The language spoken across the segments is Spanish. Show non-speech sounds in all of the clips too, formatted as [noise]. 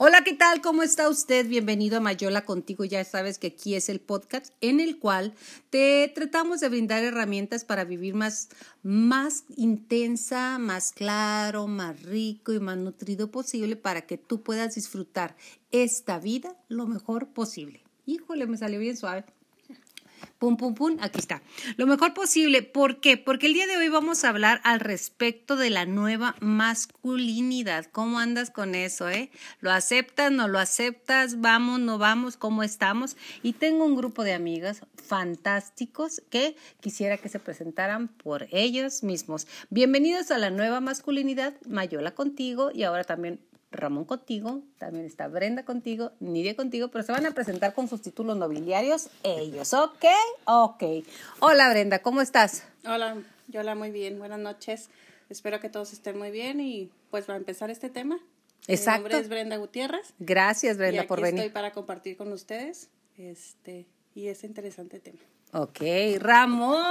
Hola, ¿qué tal? ¿Cómo está usted? Bienvenido a Mayola Contigo. Ya sabes que aquí es el podcast en el cual te tratamos de brindar herramientas para vivir más, más intensa, más claro, más rico y más nutrido posible para que tú puedas disfrutar esta vida lo mejor posible. Híjole, me salió bien suave. Pum, pum, pum, aquí está. Lo mejor posible. ¿Por qué? Porque el día de hoy vamos a hablar al respecto de la nueva masculinidad. ¿Cómo andas con eso, eh? ¿Lo aceptas, no lo aceptas? ¿Vamos, no vamos? ¿Cómo estamos? Y tengo un grupo de amigas fantásticos que quisiera que se presentaran por ellos mismos. Bienvenidos a la nueva masculinidad. Mayola contigo y ahora también Ramón contigo, también está Brenda contigo, Nidia contigo, pero se van a presentar con sus títulos nobiliarios ellos, ¿ok? Ok. Hola Brenda, ¿cómo estás? Hola, hola, muy bien, buenas noches. Espero que todos estén muy bien y pues va a empezar este tema. Exacto. Mi nombre es Brenda Gutiérrez. Gracias Brenda y aquí por venir. Estoy para compartir con ustedes este y ese interesante tema. Ok, Ramón.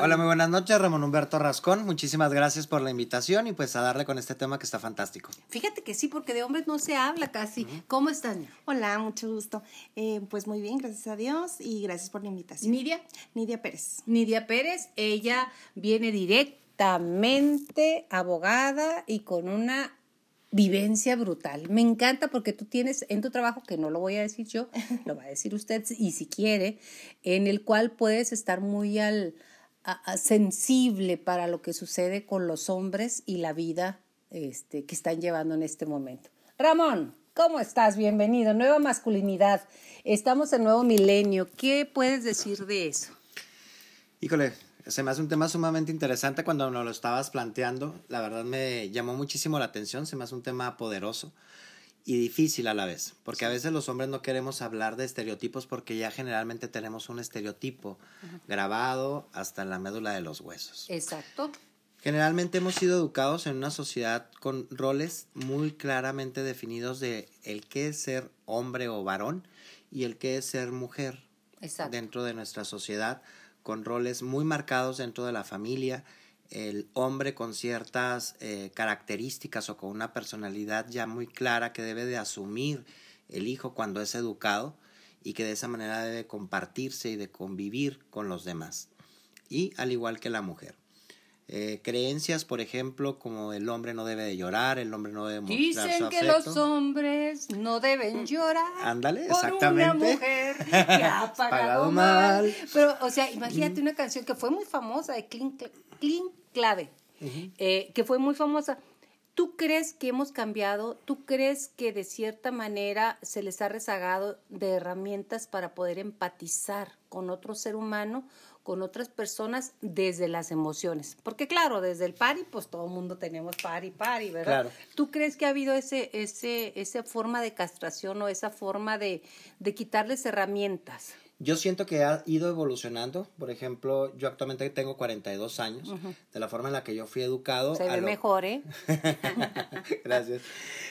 Hola, muy buenas noches, Ramón Humberto Rascón. Muchísimas gracias por la invitación y pues a darle con este tema que está fantástico. Fíjate que sí, porque de hombres no se habla casi. ¿Cómo estás? Hola, mucho gusto. Eh, pues muy bien, gracias a Dios y gracias por la invitación. Nidia. Nidia Pérez. Nidia Pérez, ella viene directamente abogada y con una vivencia brutal. Me encanta porque tú tienes en tu trabajo, que no lo voy a decir yo, lo va a decir usted y si quiere, en el cual puedes estar muy al, sensible para lo que sucede con los hombres y la vida este, que están llevando en este momento. Ramón, ¿cómo estás? Bienvenido. Nueva masculinidad. Estamos en nuevo milenio. ¿Qué puedes decir de eso? Híjole, se me hace un tema sumamente interesante cuando nos lo estabas planteando. La verdad me llamó muchísimo la atención. Se me hace un tema poderoso y difícil a la vez. Porque a veces los hombres no queremos hablar de estereotipos porque ya generalmente tenemos un estereotipo grabado hasta en la médula de los huesos. Exacto. Generalmente hemos sido educados en una sociedad con roles muy claramente definidos de el qué es ser hombre o varón y el qué es ser mujer Exacto. dentro de nuestra sociedad con roles muy marcados dentro de la familia, el hombre con ciertas eh, características o con una personalidad ya muy clara que debe de asumir el hijo cuando es educado y que de esa manera debe compartirse y de convivir con los demás. Y al igual que la mujer. Eh, creencias, por ejemplo, como el hombre no debe de llorar, el hombre no debe mostrar Dicen su que afecto. los hombres no deben llorar. Ándale, por exactamente. Una mujer [laughs] que ha pagado, Pagado mal. mal. Pero, o sea, imagínate una canción que fue muy famosa de Clean, Clean Clave, eh, que fue muy famosa. ¿Tú crees que hemos cambiado? ¿Tú crees que de cierta manera se les ha rezagado de herramientas para poder empatizar con otro ser humano? Con otras personas desde las emociones. Porque claro, desde el pari, pues todo el mundo tenemos pari, pari, ¿verdad? Claro. ¿Tú crees que ha habido ese, ese, esa forma de castración o esa forma de, de quitarles herramientas? Yo siento que ha ido evolucionando. Por ejemplo, yo actualmente tengo 42 años. De la forma en la que yo fui educado. Se ve lo- mejor, ¿eh? [laughs] Gracias.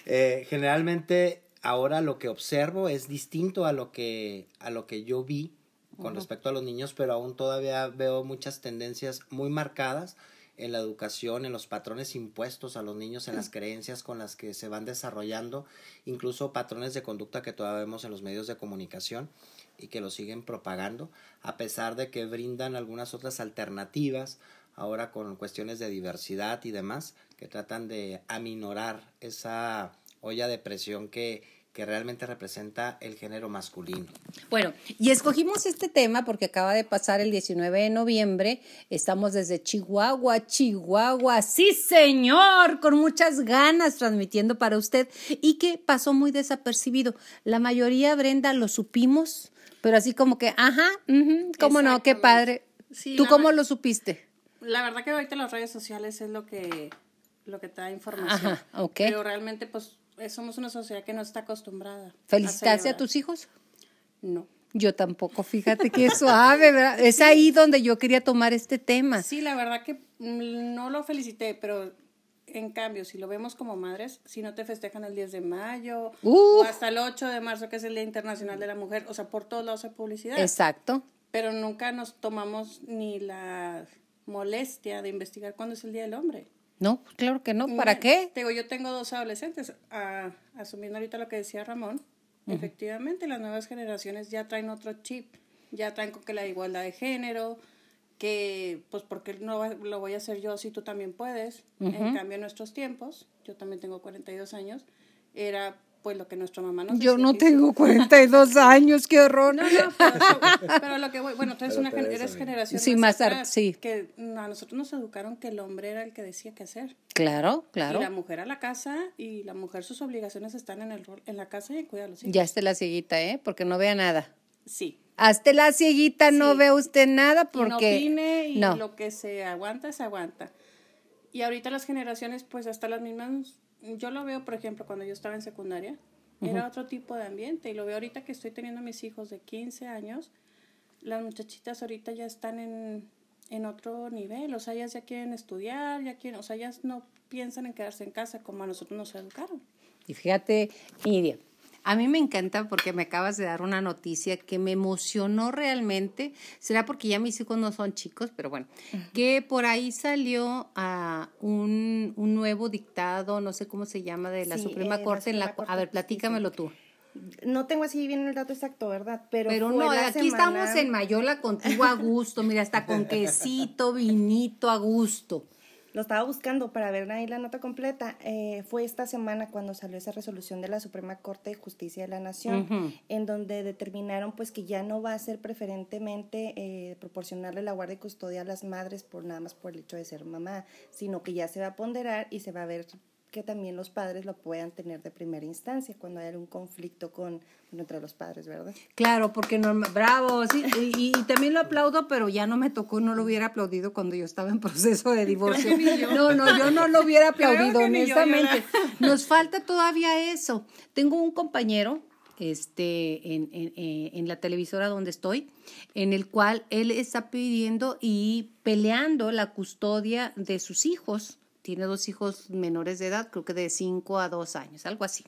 Eh, generalmente ahora lo que observo es distinto a lo que, a lo que yo vi con respecto a los niños, pero aún todavía veo muchas tendencias muy marcadas en la educación, en los patrones impuestos a los niños, en las creencias con las que se van desarrollando, incluso patrones de conducta que todavía vemos en los medios de comunicación y que lo siguen propagando, a pesar de que brindan algunas otras alternativas, ahora con cuestiones de diversidad y demás, que tratan de aminorar esa olla de presión que, que realmente representa el género masculino. Bueno, y escogimos este tema porque acaba de pasar el 19 de noviembre. Estamos desde Chihuahua, Chihuahua. Sí, señor, con muchas ganas transmitiendo para usted y que pasó muy desapercibido. La mayoría, Brenda, lo supimos, pero así como que, ajá, cómo no, qué padre. Sí, ¿Tú cómo lo supiste? La verdad que ahorita las redes sociales es lo que lo que te da información. Ajá, ok. Pero realmente pues somos una sociedad que no está acostumbrada. ¿Felicitaste a tus hijos? No. Yo tampoco, fíjate que suave, ¿verdad? Es ahí donde yo quería tomar este tema. Sí, la verdad que mm, no lo felicité, pero en cambio, si lo vemos como madres, si no te festejan el 10 de mayo Uh. o hasta el 8 de marzo, que es el Día Internacional de la Mujer, o sea, por todos lados hay publicidad. Exacto. Pero nunca nos tomamos ni la molestia de investigar cuándo es el Día del Hombre. No, claro que no. ¿Para qué? Digo, yo tengo dos adolescentes. ah, asumiendo ahorita lo que decía Ramón, efectivamente las nuevas generaciones ya traen otro chip. Ya traen con que la igualdad de género, que pues porque no lo voy a hacer yo si tú también puedes. En cambio, en nuestros tiempos, yo también tengo 42 años, era pues lo que nuestra mamá nos Yo no tengo 42 [laughs] años, qué horror. No, no, pero, pero lo que voy, bueno, tú eres, una, eres generación Sí, más más ar- atrás, sí. que no, a nosotros nos educaron que el hombre era el que decía qué hacer. Claro, claro. Y la mujer a la casa y la mujer sus obligaciones están en el rol, en la casa y en cuidar a los hijos. Ya esté la cieguita, ¿eh? Porque no vea nada. Sí. Hasta la cieguita no ve usted nada Y no porque... opine y no. lo que se aguanta, se aguanta. Y ahorita las generaciones, pues hasta las mismas, yo lo veo, por ejemplo, cuando yo estaba en secundaria, era otro tipo de ambiente. Y lo veo ahorita que estoy teniendo mis hijos de 15 años, las muchachitas ahorita ya están en, en otro nivel. O sea, ellas ya quieren estudiar, ya quieren, o sea, ellas no piensan en quedarse en casa como a nosotros nos educaron. Y fíjate, Miriam, a mí me encanta porque me acabas de dar una noticia que me emocionó realmente. Será porque ya mis hijos no son chicos, pero bueno, que por ahí salió a un, un nuevo dictado, no sé cómo se llama, de la Sí, Suprema eh, la Corte. en la, Suprema a ver, Corte, platícamelo tú. No tengo así bien el dato exacto, ¿verdad? Pero, no, aquí semana- estamos en Mayola contigo a gusto, mira, hasta con [laughs] quesito, vinito a gusto. Lo estaba buscando para ver ahí la nota completa. Eh, fue esta semana cuando salió esa resolución de la Suprema Corte de Justicia de la Nación, en donde determinaron pues que ya no va a ser preferentemente eh, proporcionarle la guardia y custodia a las madres por nada más por el hecho de ser mamá, sino que ya se va a ponderar y se va a ver que también los padres lo puedan tener de primera instancia cuando hay algún conflicto con bueno, entre los padres, ¿verdad? Claro, porque no, bravo, sí, y, y también lo aplaudo, pero ya no me tocó, no lo hubiera aplaudido cuando yo estaba en proceso de divorcio. No, no, yo no lo hubiera aplaudido, honestamente. Nos falta todavía eso. Tengo un compañero este, en, en, eh, en la televisora donde estoy, en el cual él está pidiendo y peleando la custodia de sus hijos. Tiene dos hijos menores de edad, creo que de 5 a 2 años, algo así.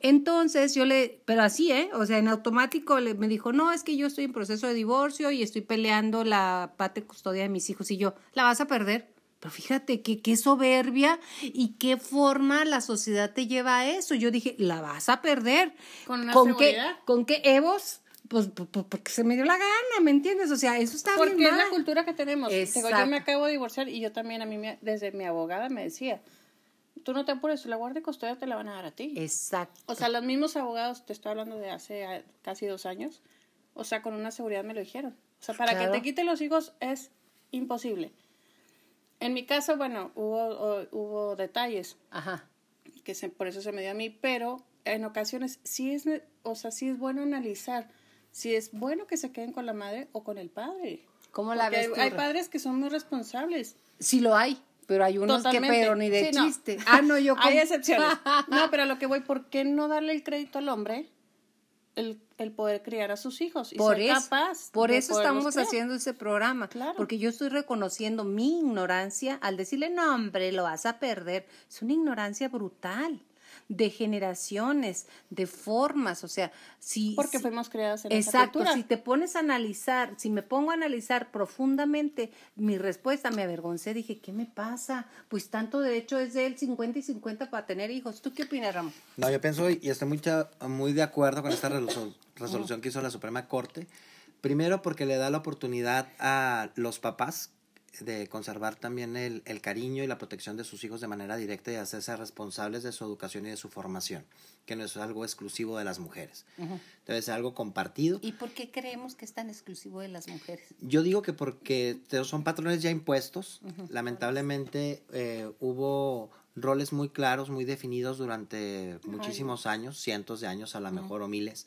Entonces yo le, pero así, ¿eh? O sea, en automático le, me dijo, no, es que yo estoy en proceso de divorcio y estoy peleando la patria custodia de mis hijos. Y yo, la vas a perder. Pero fíjate que qué soberbia y qué forma la sociedad te lleva a eso. Yo dije, la vas a perder. Con una ¿Con qué. ¿Con qué Evos? Pues, porque se me dio la gana, ¿me entiendes? O sea, eso está Porque bien es la cultura que tenemos. Digo, yo me acabo de divorciar y yo también, a mí, me- desde mi abogada me decía, tú no te apures, la guardia y custodia te la van a dar a ti. Exacto. O sea, los mismos abogados, te estoy hablando de hace ah, casi dos años, o sea, con una seguridad me lo dijeron. O sea, para Claro. que te quiten los hijos es imposible. En mi caso, bueno, hubo, hubo detalles Ajá. que se, por eso se me dio a mí, pero en ocasiones sí es, o sea, sí es bueno analizar si es bueno que se queden con la madre o con el padre. ¿Cómo la Porque ves hay, tú, hay padres que son muy responsables. Sí lo hay, pero hay unos Totalmente. que pero ni de Sí, no. chiste. Ah, no, yo [laughs] Hay con- excepciones. [laughs] No, pero a lo que voy, ¿por qué no darle el crédito al hombre el, el poder criar a sus hijos y por ser eso, capaz por eso estamos haciendo ese programa, Claro. porque yo estoy reconociendo mi ignorancia al decirle, no, hombre, lo vas a perder. Es una ignorancia brutal de generaciones, de formas, o sea, si... Porque si- fuimos criadas en esa Exacto, si te pones a analizar, si me pongo a analizar profundamente mi respuesta, me avergoncé, dije, ¿qué me pasa? Pues tanto derecho es de él 50 y 50 para tener hijos. ¿Tú qué opinas, Ramón? No, yo pienso y estoy muy, muy de acuerdo con esta resolu- resolución que hizo la Suprema Corte. Primero porque le da la oportunidad a los papás de conservar también el, el cariño y la protección de sus hijos de manera directa y hacerse responsables de su educación y de su formación, que no es algo exclusivo de las mujeres. Debe ser algo compartido. ¿Y por qué creemos que es tan exclusivo de las mujeres? Yo digo que porque son patrones ya impuestos. Lamentablemente eh, hubo roles muy claros, muy definidos durante muchísimos años, cientos de años a lo mejor o miles.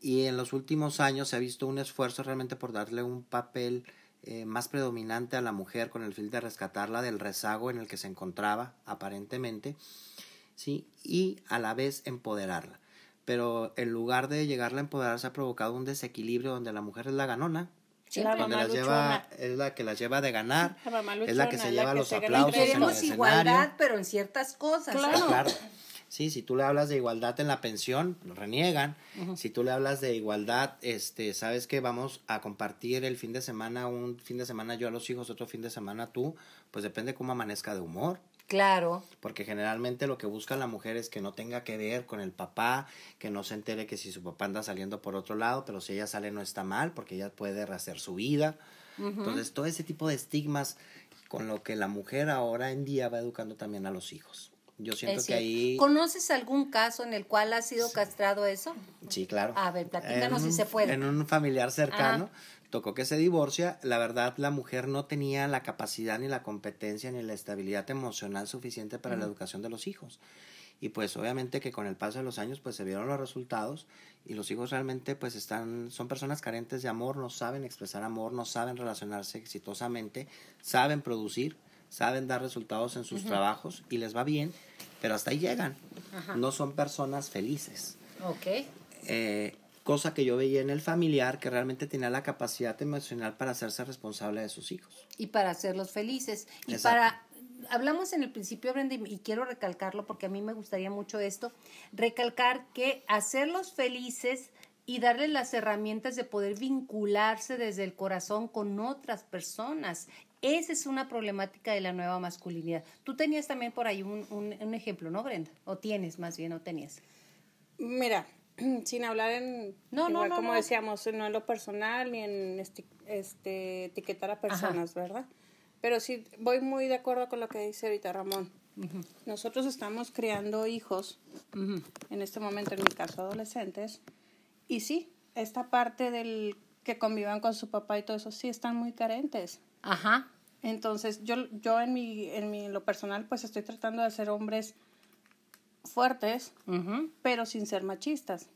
Y en los últimos años se ha visto un esfuerzo realmente por darle un papel eh, más predominante a la mujer con el fin de rescatarla del rezago en el que se encontraba aparentemente, ¿sí? Y a la vez empoderarla. Pero en lugar de llegarla a empoderar se ha provocado un desequilibrio donde la mujer es la ganona, La donde las lleva, es la que las lleva de ganar, La es la que se lleva que los aplausos en el Queremos escenario. igualdad, pero en ciertas cosas. Claro. Claro. Sí, si tú le hablas de igualdad en la pensión, reniegan. Si tú le hablas de igualdad, este, sabes que vamos a compartir el fin de semana, un fin de semana yo a los hijos, otro fin de semana tú, pues depende cómo amanezca de humor. Claro. Porque generalmente lo que busca la mujer es que no tenga que ver con el papá, que no se entere que si su papá anda saliendo por otro lado, pero si ella sale no está mal, porque ella puede rehacer su vida. Entonces, todo ese tipo de estigmas con lo que la mujer ahora en día va educando también a los hijos. Yo siento Es que ahí... ¿Conoces algún caso en el cual ha sido castrado eso? Sí, claro. A ver, platícanos si se puede. En un familiar cercano, tocó que se divorcia. La verdad, la mujer no tenía la capacidad, ni la competencia, ni la estabilidad emocional suficiente para la educación de los hijos. Y pues obviamente que con el paso de los años pues se vieron los resultados y los hijos realmente pues están, son personas carentes de amor, no saben expresar amor, no saben relacionarse exitosamente, saben producir, saben dar resultados en sus trabajos y les va bien, pero hasta ahí llegan. No son personas felices Ok. eh, cosa que yo veía en el familiar que realmente tenía la capacidad emocional para hacerse responsable de sus hijos. y para hacerlos felices. Y Exacto. para, hablamos en el principio, Brenda, y quiero recalcarlo porque a mí me gustaría mucho esto, recalcar que hacerlos felices y darles las herramientas de poder vincularse desde el corazón con otras personas. Esa es una problemática de la nueva masculinidad. Tú tenías también por ahí un, un, un ejemplo, ¿no, Brenda? O tienes más bien, o tenías. Mira, [clears throat] sin hablar en, No, igual no, como no. decíamos, no en lo personal ni en este, etiquetar a personas, ¿verdad? Pero sí, voy muy de acuerdo con lo que dice ahorita Ramón. Nosotros estamos criando hijos, en este momento, en mi caso, adolescentes, y sí, esta parte del que convivan con su papá y todo eso, sí están muy carentes. Ajá. Entonces, yo, yo en mi, en mi lo personal, pues estoy tratando de ser hombres fuertes, pero sin ser machistas.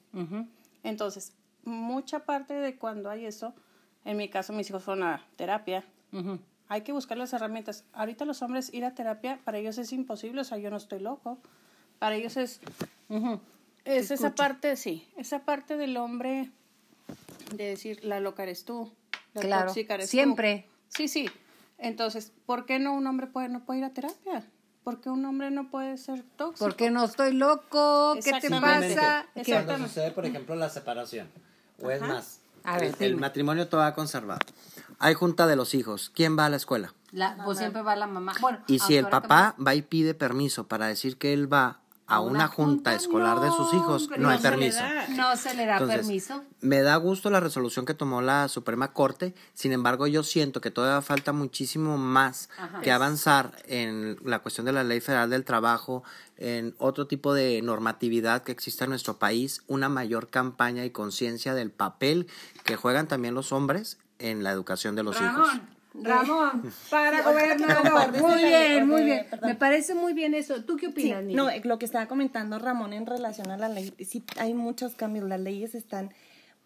Entonces, mucha parte de cuando hay eso, en mi caso mis hijos fueron a terapia, hay que buscar las herramientas. Ahorita los hombres ir a terapia, para ellos es imposible, o sea, yo no estoy loco. Para ellos es, es esa parte, sí, esa parte del hombre de decir, la loca eres tú, la Claro, tóxica eres tú". siempre. Sí, sí. Entonces, ¿por qué no un hombre puede, no puede ir a terapia? ¿Por qué un hombre no puede ser tóxico? Porque no estoy loco, ¿qué te pasa? Exactamente. ¿Qué- Cuando sucede, por ejemplo, la separación, o es Ajá. más, A ver, el, el matrimonio todo va conservado. Hay junta de los hijos. ¿Quién va a la escuela? La, pues siempre va la mamá. Bueno, Y si el papá va y pide permiso para decir que él va a una junta escolar de sus hijos, no hay permiso. da. No se le da Entonces, permiso. Me da gusto la resolución que tomó la Suprema Corte, sin embargo yo siento que todavía falta muchísimo más Ajá. que avanzar en la cuestión de la Ley Federal del Trabajo, en otro tipo de normatividad que exista en nuestro país, una mayor campaña y conciencia del papel que juegan también los hombres en la educación de los hijos. Ramón, para Sí, gobernador. Muy bien, muy bien. perdón. Me parece muy bien eso. ¿Tú qué Sí, opinas, Nini? no, eh, lo que estaba comentando Ramón en relación a la ley, sí hay muchos cambios, las leyes están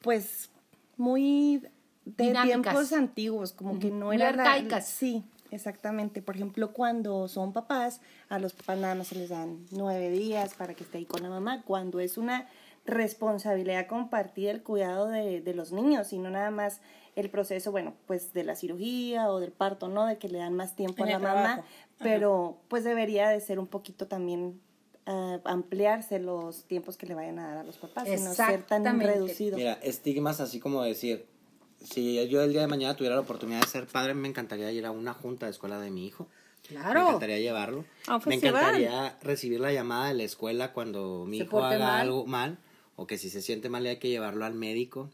pues muy de Dinámicas. tiempos antiguos, como que no Muy era la- arcaicas. sí, exactamente. Por ejemplo, cuando son papás, a los papás nada más se les dan nueve días para que esté ahí con la mamá, cuando es una responsabilidad compartida el cuidado de, de los niños y no nada más el proceso, bueno, pues de la cirugía o del parto, ¿no? De que le dan más tiempo En a la mamá, pero pues debería de ser un poquito también ah, ampliarse los tiempos que le vayan a dar a los papás y no ser tan reducido. Mira, estigmas así como decir, si yo el día de mañana tuviera la oportunidad de ser padre, me encantaría ir a una junta de escuela de mi hijo. Me Claro. encantaría llevarlo. Me encantaría recibir la llamada de la escuela cuando mi Se hijo haga mal. algo mal o que si se siente mal hay que llevarlo al médico.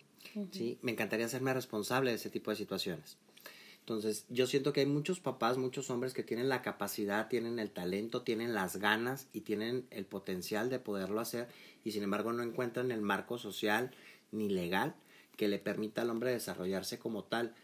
¿sí? Me encantaría hacerme responsable de ese tipo de situaciones. Entonces, yo siento que hay muchos papás, muchos hombres que tienen la capacidad, tienen el talento, tienen las ganas y tienen el potencial de poderlo hacer y sin embargo no encuentran el marco social ni legal que le permita al hombre desarrollarse como tal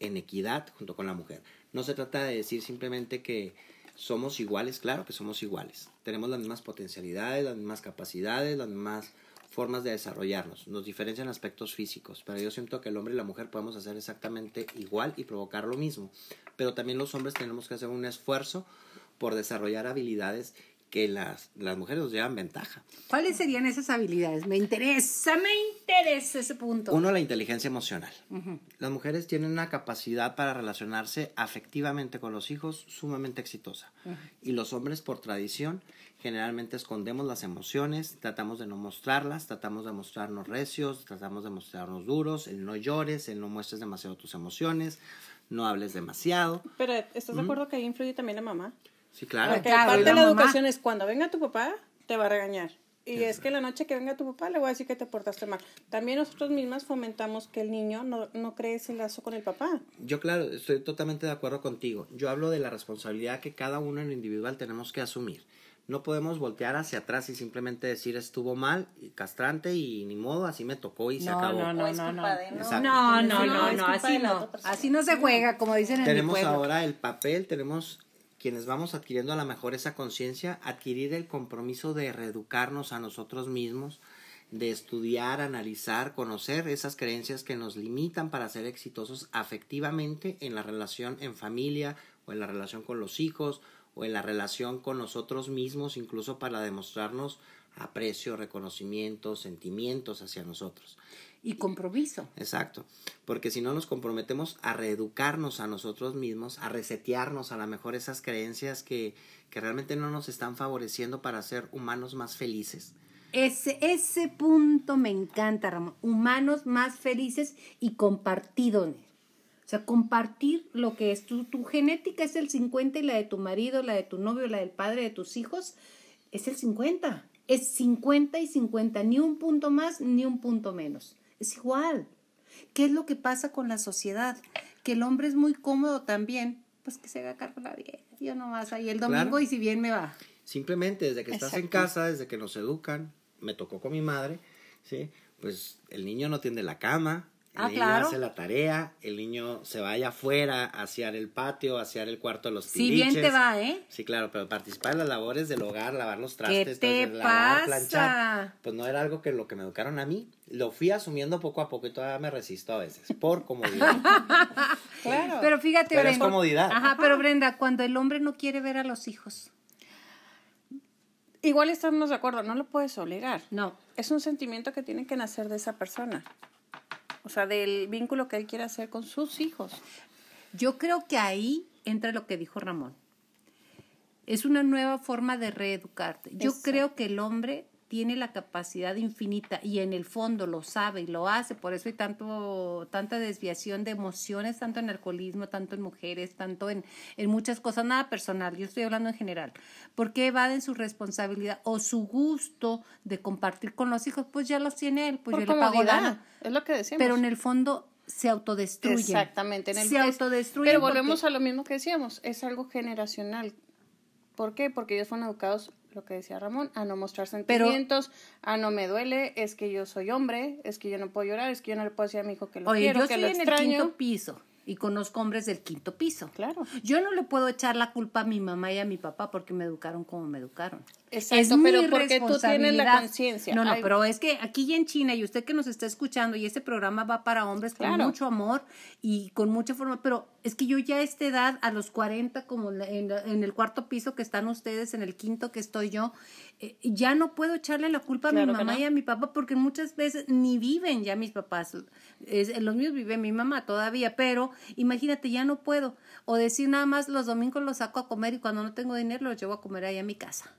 en equidad junto con la mujer. No se trata de decir simplemente que somos iguales, claro que somos iguales. Tenemos las mismas potencialidades, las mismas capacidades, las mismas formas de desarrollarnos. Nos diferencian aspectos físicos, pero yo siento que el hombre y la mujer podemos hacer exactamente igual y provocar lo mismo. Pero también los hombres tenemos que hacer un esfuerzo por desarrollar habilidades que las, las mujeres nos llevan ventaja. ¿Cuáles serían esas habilidades? Me interesa, me interesa ese punto. Uno, la inteligencia emocional. Las mujeres tienen una capacidad para relacionarse afectivamente con los hijos sumamente exitosa. Y los hombres, por tradición, generalmente escondemos las emociones, tratamos de no mostrarlas, tratamos de mostrarnos recios, tratamos de mostrarnos duros, el no llores, el no muestres demasiado tus emociones, no hables demasiado. Pero, ¿estás de acuerdo que ahí influye también la mamá? Sí, claro. Porque Claro, parte de la la mamá. educación es cuando venga tu papá, te va a regañar. Y es que la noche que venga tu papá le voy a decir que te portaste mal. También nosotros mismas fomentamos que el niño no, no cree ese lazo con el papá. Yo, claro, estoy totalmente de acuerdo contigo. Yo hablo de la responsabilidad que cada uno en lo individual tenemos que asumir. No podemos voltear hacia atrás y simplemente decir estuvo mal, y castrante y ni modo, así me tocó y se No, acabó. no, no, no, no. ¿no? Exacto. No, no, así no. Así no se juega, como dicen en mi Tenemos ahora el papel, tenemos quienes vamos adquiriendo a lo mejor esa conciencia, adquirir el compromiso de reeducarnos a nosotros mismos, de estudiar, analizar, conocer esas creencias que nos limitan para ser exitosos afectivamente en la relación en familia o en la relación con los hijos o en la relación con nosotros mismos, incluso para demostrarnos aprecio, reconocimiento, sentimientos hacia nosotros. Y compromiso. Exacto, porque si no nos comprometemos a reeducarnos a nosotros mismos, a resetearnos a lo mejor esas creencias que, que realmente no nos están favoreciendo para ser humanos más felices. Ese, ese punto me encanta, Ramón. Humanos más felices y compartidos. O sea, compartir lo que es tu, tu genética es el 50 y la de tu marido, la de tu novio, la del padre de tus hijos es el 50. Es 50 y 50, ni un punto más ni un punto menos. Es igual. ¿Qué es lo que pasa con la sociedad? Que el hombre es muy cómodo también, pues que se haga cargo la vieja. Yo nomás ahí el domingo Claro. y si bien me va. Simplemente desde que estás en casa, desde que nos educan, me tocó con mi madre, ¿sí? Pues el niño no tiende la cama, el Ah, niño claro. hace la tarea, el niño se vaya afuera, a asear el patio, a asear el cuarto de los Si bien te tiliches. va, ¿eh? Sí, claro, pero participar en las labores del hogar, lavar los ¿Qué trastes, te entonces, lavar, pasa? planchar, pues no era algo que lo que me educaron a mí. Lo fui asumiendo poco a poco y todavía me resisto a veces, por comodidad. [laughs] Claro. Pero fíjate, Pero es Brenda. comodidad. Ajá, pero Brenda, cuando el hombre no quiere ver a los hijos. Igual estamos de acuerdo, no lo puedes obligar. No. Es un sentimiento que tiene que nacer de esa persona. O sea, del vínculo que él quiere hacer con sus hijos. Yo creo que ahí entra lo que dijo Ramón. Es una nueva forma de reeducarte. Yo creo que el hombre tiene la capacidad infinita y en el fondo lo sabe y lo hace, por eso hay tanto, tanta desviación de emociones, tanto en alcoholismo, tanto en mujeres, tanto en, en muchas cosas, nada personal, yo estoy hablando en general, porque evaden su responsabilidad o su gusto de compartir con los hijos, pues ya los tiene él, pues Por yo le pago lana. Es lo que decíamos. Pero en el fondo se autodestruyen. Exactamente. En el se es- autodestruyen. Pero porque- volvemos a lo mismo que decíamos, es algo generacional. ¿Por qué? Porque ellos fueron educados, lo que decía Ramón, a no mostrar Pero- sentimientos, a no me duele, es que yo soy hombre, es que yo no puedo llorar, es que yo no le puedo decir a mi hijo que lo Oye, quiero, yo que estoy lo en el extraño. quinto piso y conozco hombres del quinto piso. Claro. Yo no le puedo echar la culpa a mi mamá y a mi papá porque me educaron como me educaron. Exacto, es pero mi porque tú tienes la conciencia. No, no, Ay. pero es que aquí en China y usted que nos está escuchando y este programa va para hombres con mucho amor y con mucha forma, pero es que yo ya a esta edad, a los 40, como en, en el cuarto piso que están ustedes, en el quinto que estoy yo, eh, ya no puedo echarle la culpa a mi mamá no. y a mi papá porque muchas veces ni viven ya mis papás. Es- los míos vive mi mamá todavía, pero imagínate, ya no puedo. O decir nada más los domingos los saco a comer y cuando no tengo dinero los llevo a comer ahí a mi casa.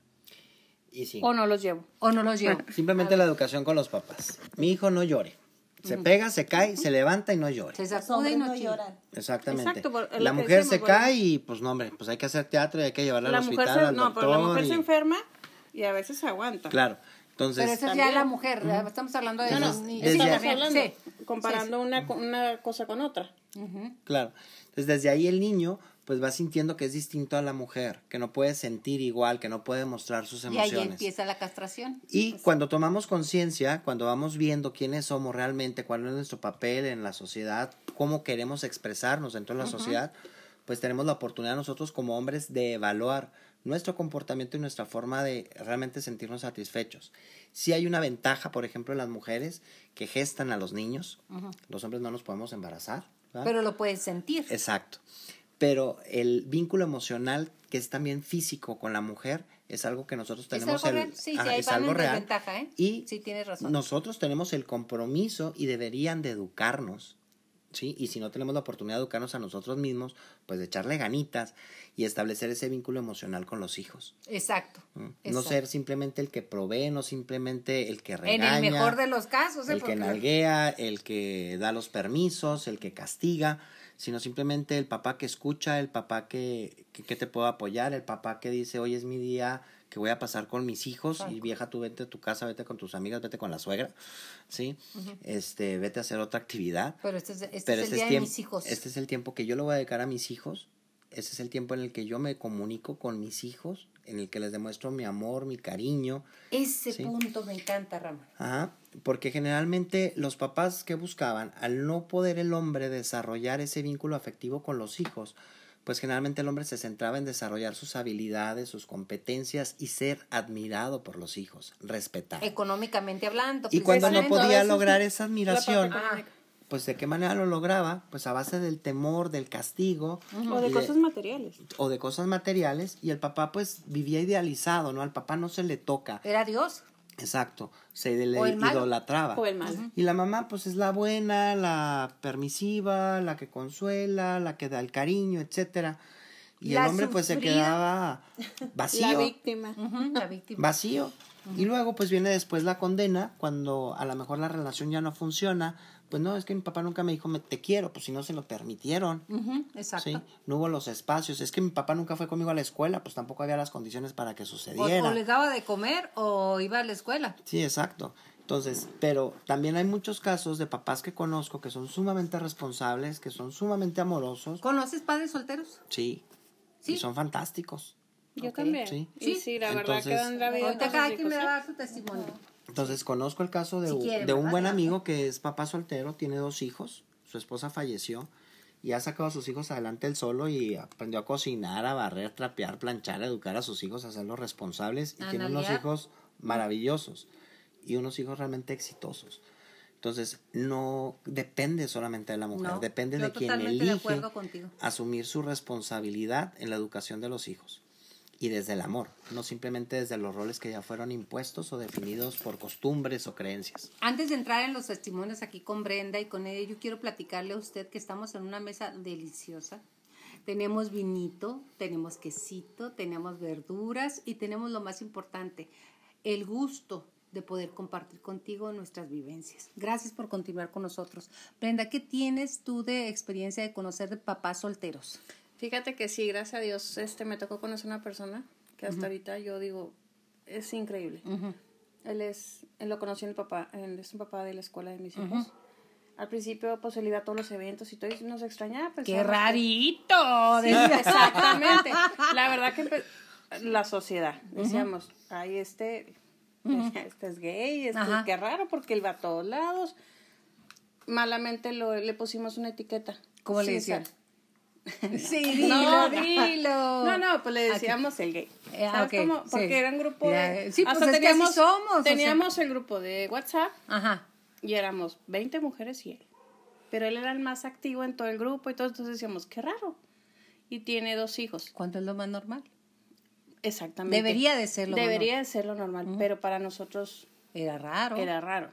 Y sí, O no los llevo. O no los llevo. [laughs] simplemente la educación con los papás. Mi hijo no llore. Se pega, se cae, se levanta y no llore. Se sacude y no lloran. Exactamente. Exacto, la mujer se cae y pues no, hombre, pues hay que hacer teatro y hay que llevarla La al mujer se, al no, doctor. pero la mujer y- se enferma y a veces se aguanta. Claro. Entonces, Pero eso es ya la mujer, ¿verdad? estamos hablando de No, no, los niños. desde- Sí, estamos hablando, sí. comparando Una, una cosa con otra. Claro. Entonces, desde ahí el niño pues va sintiendo que es distinto a la mujer, que no puede sentir igual, que no puede mostrar sus Y ahí emociones. empieza la castración. Y cuando tomamos conciencia, cuando vamos viendo quiénes somos realmente, cuál es nuestro papel en la sociedad, cómo queremos expresarnos dentro de la sociedad, pues tenemos la oportunidad nosotros como hombres de evaluar nuestro comportamiento y nuestra forma de realmente sentirnos satisfechos. Si hay una ventaja, por ejemplo, en las mujeres que gestan a los niños, los hombres no nos podemos embarazar. ¿verdad? Pero lo puedes sentir. Exacto. Pero el vínculo emocional, que es también físico con la mujer, es algo que nosotros ¿Es tenemos algo el, real? Sí, sí, ajá, es algo real. desventaja, ¿eh? Y Sí, tienes razón. nosotros tenemos el compromiso y deberían de educarnos. ¿Sí? Y si no tenemos la oportunidad de educarnos a nosotros mismos, pues de echarle ganitas y establecer ese vínculo emocional con los hijos. Exacto. ¿no? No exacto. ser simplemente el que provee, no simplemente el que En regaña. el mejor de los casos. ¿eh? el que nalguea, el que da los permisos, el que castiga, sino simplemente el papá que escucha, el papá que, que, que te puede apoyar, el papá que dice, hoy es mi día que voy a pasar con mis hijos y vieja tú vete a tu casa, vete con tus amigas, vete con la suegra, ¿sí? Este, vete a hacer otra actividad. Pero este es, este Pero es el este día es, de mis hijos. este es el tiempo que yo le voy a dedicar a mis hijos. Ese es el tiempo en el que yo me comunico con mis hijos, en el que les demuestro mi amor, mi cariño. Ese Sí. punto me encanta, Rama. Ajá, porque generalmente los papás que buscaban, al no poder el hombre desarrollar ese vínculo afectivo con los hijos, pues generalmente el hombre se centraba en desarrollar sus habilidades, sus competencias y ser admirado por los hijos, respetado. Económicamente hablando. Y cuando no podía lograr esa admiración, pues de qué manera lo lograba, pues a base del temor, del castigo O de cosas materiales. o de cosas materiales y el papá pues vivía idealizado, ¿no? Al papá no se le toca, Era Dios. Exacto, se le O el malo. idolatraba. O el mal. Y la mamá, pues es la buena, la permisiva, la que consuela, la que da el cariño, etcétera. Y La el hombre, pues se quedaba [laughs] La vacío. La víctima. Vacío. Y luego, pues viene después la condena, cuando a lo mejor la relación ya no funciona. Pues no, es que mi papá nunca me dijo, me, te quiero, pues si no se lo permitieron. Exacto. Sí, no hubo los espacios. Es que mi papá nunca fue conmigo a la escuela, pues tampoco había las condiciones para que O, sucediera. o les daba de comer o iba a la escuela. Sí, exacto. Entonces, pero también hay muchos casos de papás que conozco que son sumamente responsables, que son sumamente amorosos. ¿Conoces padres solteros? Sí. Sí. Y son fantásticos. Yo también. Sí. Sí. sí, la verdad Entonces- que dan la vida. Ahorita cada quien me hijos, va a dar su testimonio. Entonces, conozco el caso de, Si de un buen amigo que es papá soltero, tiene dos hijos, su esposa falleció y ha sacado a sus hijos adelante él solo y aprendió a cocinar, a barrer, trapear, planchar, a educar a sus hijos, a hacerlos responsables y tiene unos hijos maravillosos y unos hijos realmente exitosos. Entonces, no depende solamente de la mujer, No, depende de quien de elige asumir su responsabilidad en la educación de los hijos y desde el amor, no simplemente desde los roles que ya fueron impuestos o definidos por costumbres o creencias. Antes de entrar en los testimonios aquí con Brenda y con ella, yo quiero platicarle a usted que estamos en una mesa deliciosa. Tenemos vinito, tenemos quesito, tenemos verduras y tenemos lo más importante, el gusto de poder compartir contigo nuestras vivencias. Gracias por continuar con nosotros. Brenda, ¿qué tienes tú de experiencia de conocer de papás solteros? Fíjate que sí, gracias a Dios, este me tocó conocer una persona que hasta ahorita yo digo, es increíble. Él es, él lo conocí en el papá, él es un papá de la escuela de mis hijos. Al principio, pues él iba a todos los eventos y todo, y nos extrañaba. ¡Qué pensábamos que- rarito! Sí, exactamente. [laughs] La verdad que empe- la sociedad, decíamos, ay, este, [laughs] este es gay, este, qué raro, porque él va a todos lados. Malamente lo, le pusimos una etiqueta. ¿Cómo le decían? Sí, [laughs] dilo, No, dilo. No, no, pues le decíamos el gay. Eh, ah, ¿Sabes ok, cómo? Porque sí. era un grupo de... sí, pues así somos, o sea. Teníamos el grupo de WhatsApp Ajá. y éramos 20 mujeres y él. Pero él era el más activo en todo el grupo y todo, entonces decíamos, qué raro. Y tiene dos hijos. ¿Cuánto es lo más normal? Exactamente. Debería de ser lo Debería de ser lo normal, pero para nosotros Era raro. era raro.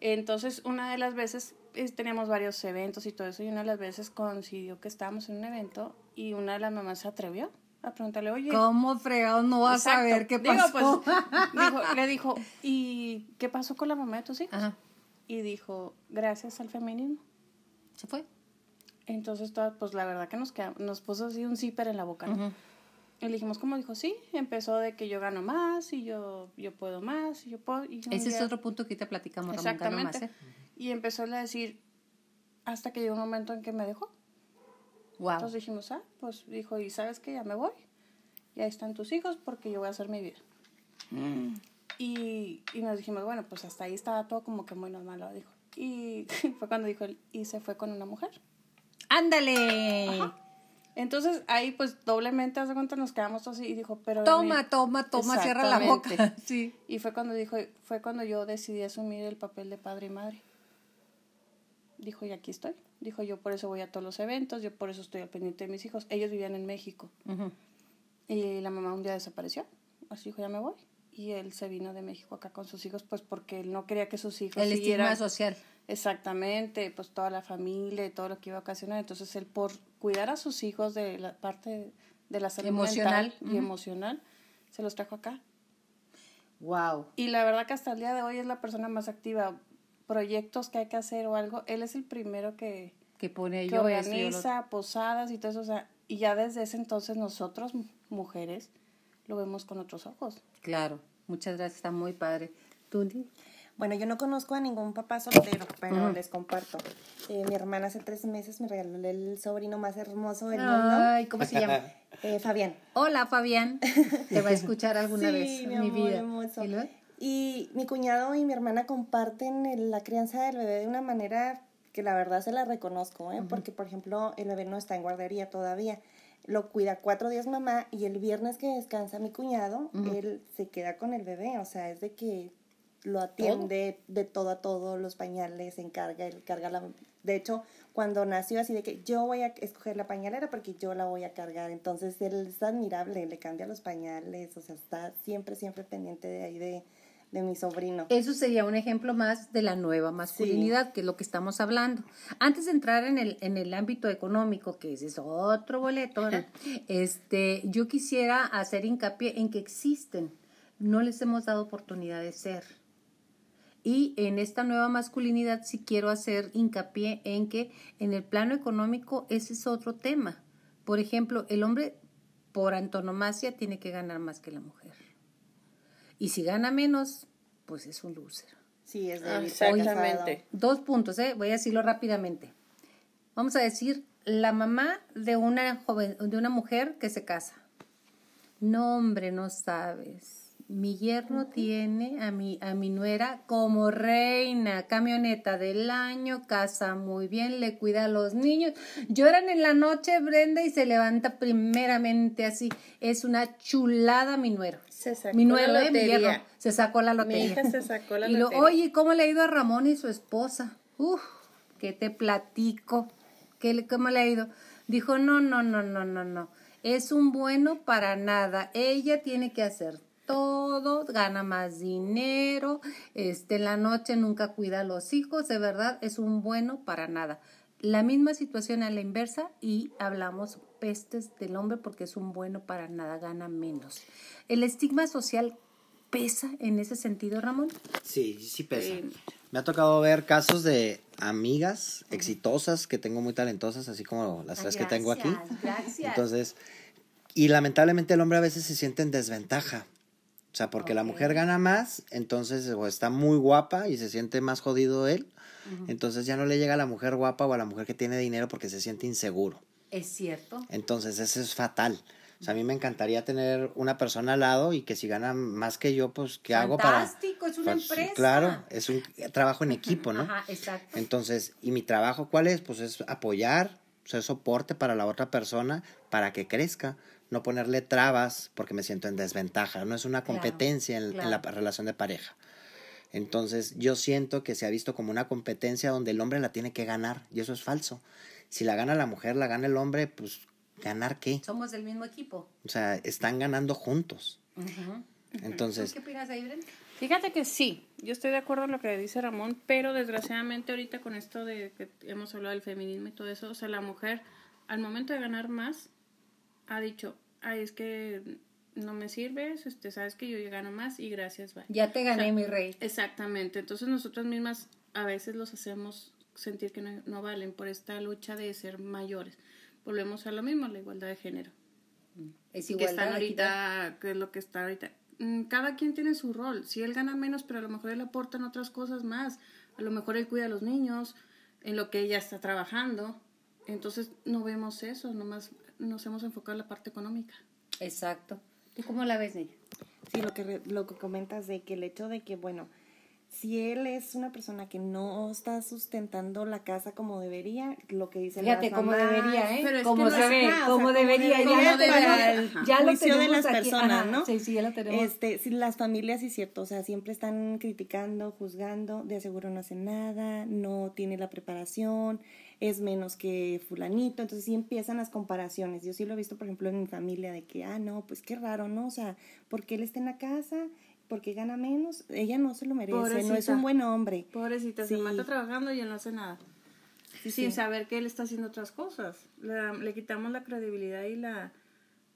Entonces, una de las veces, es- teníamos varios eventos y todo eso, y una de las veces coincidió que estábamos en un evento y una de las mamás se atrevió a preguntarle, oye, ¿Cómo fregado no vas a Exacto. ver qué Digo, pasó? pues, dijo- le [laughs] dijo, ¿y qué pasó con la mamá de tus hijos? Ajá. Y dijo, gracias al feminismo. Se fue. Entonces, todas, pues la verdad que nos, queda- nos puso así un zipper en la boca. ¿no? Y le dijimos, ¿cómo? Dijo, sí, empezó de que yo gano más y yo, yo puedo más y yo puedo. Y Ese es otro punto que te platicamos, Ramón, Exactamente. más, ¿eh? Y empezó a decir, hasta que llegó un momento en que me dejó. Wow. Entonces dijimos, ah, pues dijo, ¿y sabes qué? Ya me voy. Y ahí están tus hijos porque yo voy a hacer mi vida. Y, y nos dijimos, bueno, pues hasta ahí estaba todo como que muy normal, lo dijo. Y [laughs] fue cuando dijo y se fue con una mujer. ¡Ándale! Entonces ahí pues doblemente, hace cuenta, nos quedamos así y dijo, pero... Toma, toma, toma, cierra la boca. [laughs] Sí. Y fue cuando dijo, fue cuando yo decidí asumir el papel de padre y madre. Dijo, y aquí estoy. Dijo, yo por eso voy a todos los eventos, yo por eso estoy al pendiente de mis hijos. Ellos vivían en México. Y la mamá un día desapareció. Así dijo, ya me voy. Y él se vino de México acá con sus hijos, pues porque él no quería que sus hijos El estigma siguieran- social. Exactamente, pues toda la familia y todo lo que iba a ocasionar. Entonces él por cuidar a sus hijos de la parte de la salud Emocional. mental y emocional, se los trajo acá. Wow. Y la verdad que hasta el día de hoy es la persona más activa. Proyectos que hay que hacer o algo, él es el primero que, que pone que yo lo- organiza posadas y todo eso, o sea, y ya desde ese entonces nosotros, mujeres, lo vemos con otros ojos. Claro, muchas gracias, está muy padre. ¿Tú, Di? Bueno, yo no conozco a ningún papá soltero, pero les comparto. Eh, mi hermana hace tres meses me regaló el sobrino más hermoso del mundo, Ay, ¿cómo se llama? [laughs] eh, Fabián. Hola, Fabián. [laughs] Te va a escuchar alguna Sí, vez mi en mi amor, vida. hermoso. ¿Y luego? Y mi cuñado y mi hermana comparten el- la crianza del bebé de una manera que la verdad se la reconozco, ¿eh? porque por ejemplo el bebé no está en guardería todavía. Lo cuida cuatro días mamá y el viernes que descansa mi cuñado, él se queda con el bebé, o sea, es de que lo atiende de todo a todo, los pañales, se encarga, él carga la... De hecho, cuando nació así de que yo voy a escoger la pañalera porque yo la voy a cargar, entonces él es admirable, le cambia los pañales, o sea, está siempre, siempre pendiente de ahí de, de mi sobrino. Eso sería un ejemplo más de la nueva masculinidad, que es lo que estamos hablando. Antes de entrar en el, en el ámbito económico, que ese es otro boleto, este, yo quisiera hacer hincapié en que existen, no les hemos dado oportunidad de ser. Y en esta nueva masculinidad sí quiero hacer hincapié en que en el plano económico ese es otro tema. Por ejemplo, el hombre por antonomasia tiene que ganar más que la mujer. Y si gana menos, pues es un loser. Sí, es de Ah, exactamente. Dos puntos, ¿eh? voy a decirlo rápidamente. Vamos a decir, la mamá de una joven, de una mujer que se casa. No, hombre, no sabes. Mi yerno tiene a mi, a mi nuera como reina, camioneta del año, casa muy bien, le cuida a los niños. Lloran en la noche, Brenda, y se levanta primeramente así. Es una chulada mi nuero. Se sacó mi nuero, la eh, mi lotería. yerno, se sacó la Mi lotería. hija se sacó la [laughs] y lo, lotería. oye, ¿cómo le ha ido a Ramón y su esposa? Uf, ¿qué te platico? ¿Qué, ¿Cómo le ha ido? Dijo, no, no, no, no, no, no. Es un bueno para nada. Ella tiene que hacer todo, gana más dinero, este, en la noche nunca cuida a los hijos, de verdad, es un bueno para nada. La misma situación a la inversa y hablamos pestes del hombre porque es un bueno para nada, gana menos. El estigma social pesa en ese sentido, Ramón. Sí, sí pesa. Sí. Me ha tocado ver casos de amigas exitosas que tengo muy talentosas, así como las tres que tengo aquí. Gracias. Entonces, y lamentablemente el hombre a veces se siente en desventaja. O sea, porque la mujer gana más, entonces o está muy guapa y se siente más jodido él. Entonces ya no le llega a la mujer guapa o a la mujer que tiene dinero porque se siente inseguro. es cierto. Entonces eso es fatal. O sea, a mí me encantaría tener una persona al lado y que si gana más que yo, pues, ¿qué hago para...? Fantástico, es una Pues, empresa. Claro, es un trabajo en equipo, ¿no? [laughs] Ajá, exacto. Entonces, ¿y mi trabajo cuál es? Pues es apoyar, ser soporte para la otra persona para que crezca, no ponerle trabas porque me siento en desventaja, no es una Claro, competencia en, en la relación de pareja. Entonces, yo siento que se ha visto como una competencia donde el hombre la tiene que ganar y eso es falso. Si la gana la mujer, la gana el hombre, pues ¿ganar qué? Somos del mismo equipo. O sea, están ganando juntos. Entonces, ¿Tú qué opinas? Fíjate que sí, yo estoy de acuerdo en lo que dice Ramón, pero desgraciadamente ahorita con esto de que hemos hablado del feminismo y todo eso, o sea, la mujer al momento de ganar más ha dicho, ay, es que no me sirves, este, sabes que yo gano más y gracias, bye. Ya te gané, O sea, mi rey. Exactamente, entonces nosotras mismas a veces los hacemos sentir que no, no valen por esta lucha de ser mayores. Volvemos a lo mismo, la igualdad de género Es que igualdad. están equidad. ahorita, que es lo que está ahorita. Mm, Cada quien tiene su rol. Si él gana menos, pero a lo mejor él aporta en otras cosas más. A lo mejor él cuida a los niños, en lo que ella está trabajando. Entonces no vemos eso, nomás nos hemos enfocado en la parte económica. Exacto. ¿Tú cómo la ves, niña? Sí, lo que, re- lo que comentas de que el hecho de que, bueno, si él es una persona que no está sustentando la casa como debería, lo que dicen Fíjate cómo mamás, debería, ¿eh? pero es Como que se no ve, ajá, o sea, como como debería. Ya lo tenemos, ya lo juicio de tenemos las aquí. personas, Ajá, ¿no? Sí, sí, ya lo tenemos. Este, si las familias, sí es cierto, o sea, siempre están criticando, juzgando, de seguro no hacen nada, no tiene la preparación, es menos que fulanito, entonces sí empiezan las comparaciones. Yo sí lo he visto, por ejemplo, en mi familia, de que, ah, no, pues qué raro, ¿no? O sea, porque él está en la casa, porque gana menos, ella no se lo merece, no es un buen hombre. Pobrecita, se Sí. mata trabajando y él no hace nada. Sí, Sin sí. saber que él está haciendo otras cosas. Le, le quitamos la credibilidad y la,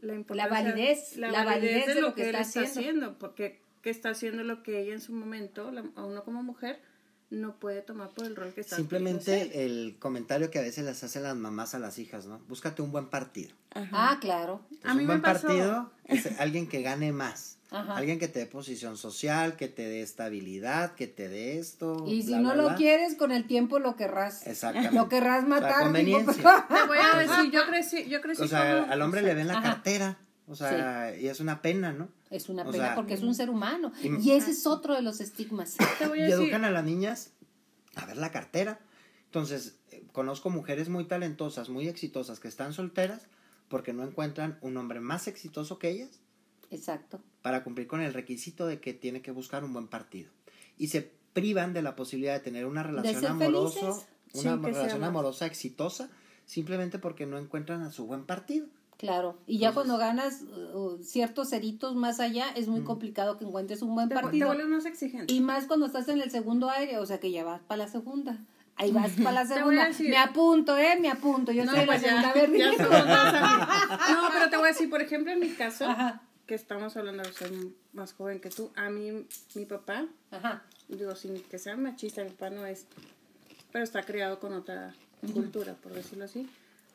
la importancia. validez, la validez de lo que él está está haciendo. haciendo. Porque que está haciendo lo que ella en su momento, la- a uno como mujer, no puede tomar por el rol que está Simplemente el comentario que a veces les hacen las mamás a las hijas, ¿no? Búscate un buen partido. Ah, claro. Entonces, A mí un me buen pasó. partido [laughs] es alguien que gane más. Ajá. Alguien que te dé posición social, que te dé estabilidad, que te dé esto. Y si bla, no bla, lo bla. quieres, con el tiempo lo querrás. Exactamente. Lo querrás O sea, matar. Te voy a decir, yo crecí, yo crecí O sea, como- al hombre le ven la Ajá. cartera. O sea, y es una pena, ¿no? Es una O pena sea, porque es un ser humano. y- Y ese es otro de los estigmas. Te voy Y decir, educan a las niñas a ver la cartera. Entonces, eh, conozco mujeres muy talentosas, muy exitosas, que están solteras porque no encuentran un hombre más exitoso que ellas Exacto. para cumplir con el requisito de que tiene que buscar un buen partido. Y se privan de la posibilidad de tener una relación amorosa, una relación amorosa exitosa, simplemente porque no encuentran a su buen partido. Claro. Y ya Entonces- cuando ganas uh, ciertos ceritos más allá, es muy complicado que encuentres un buen te, te partido. vuelves más exigente. Y más cuando estás en el segundo aire, o sea que ya vas para la segunda. Ahí [laughs] vas para la segunda. Me apunto, ¿eh? Me apunto. Yo No, estoy en la pues ya, ya. No, pero te voy a decir, por ejemplo, en mi caso, Ajá. que estamos hablando de ser más joven que tú, a mí, mi papá, Ajá. digo, sin que sea machista, mi papá no es, pero está criado con otra cultura, por decirlo así.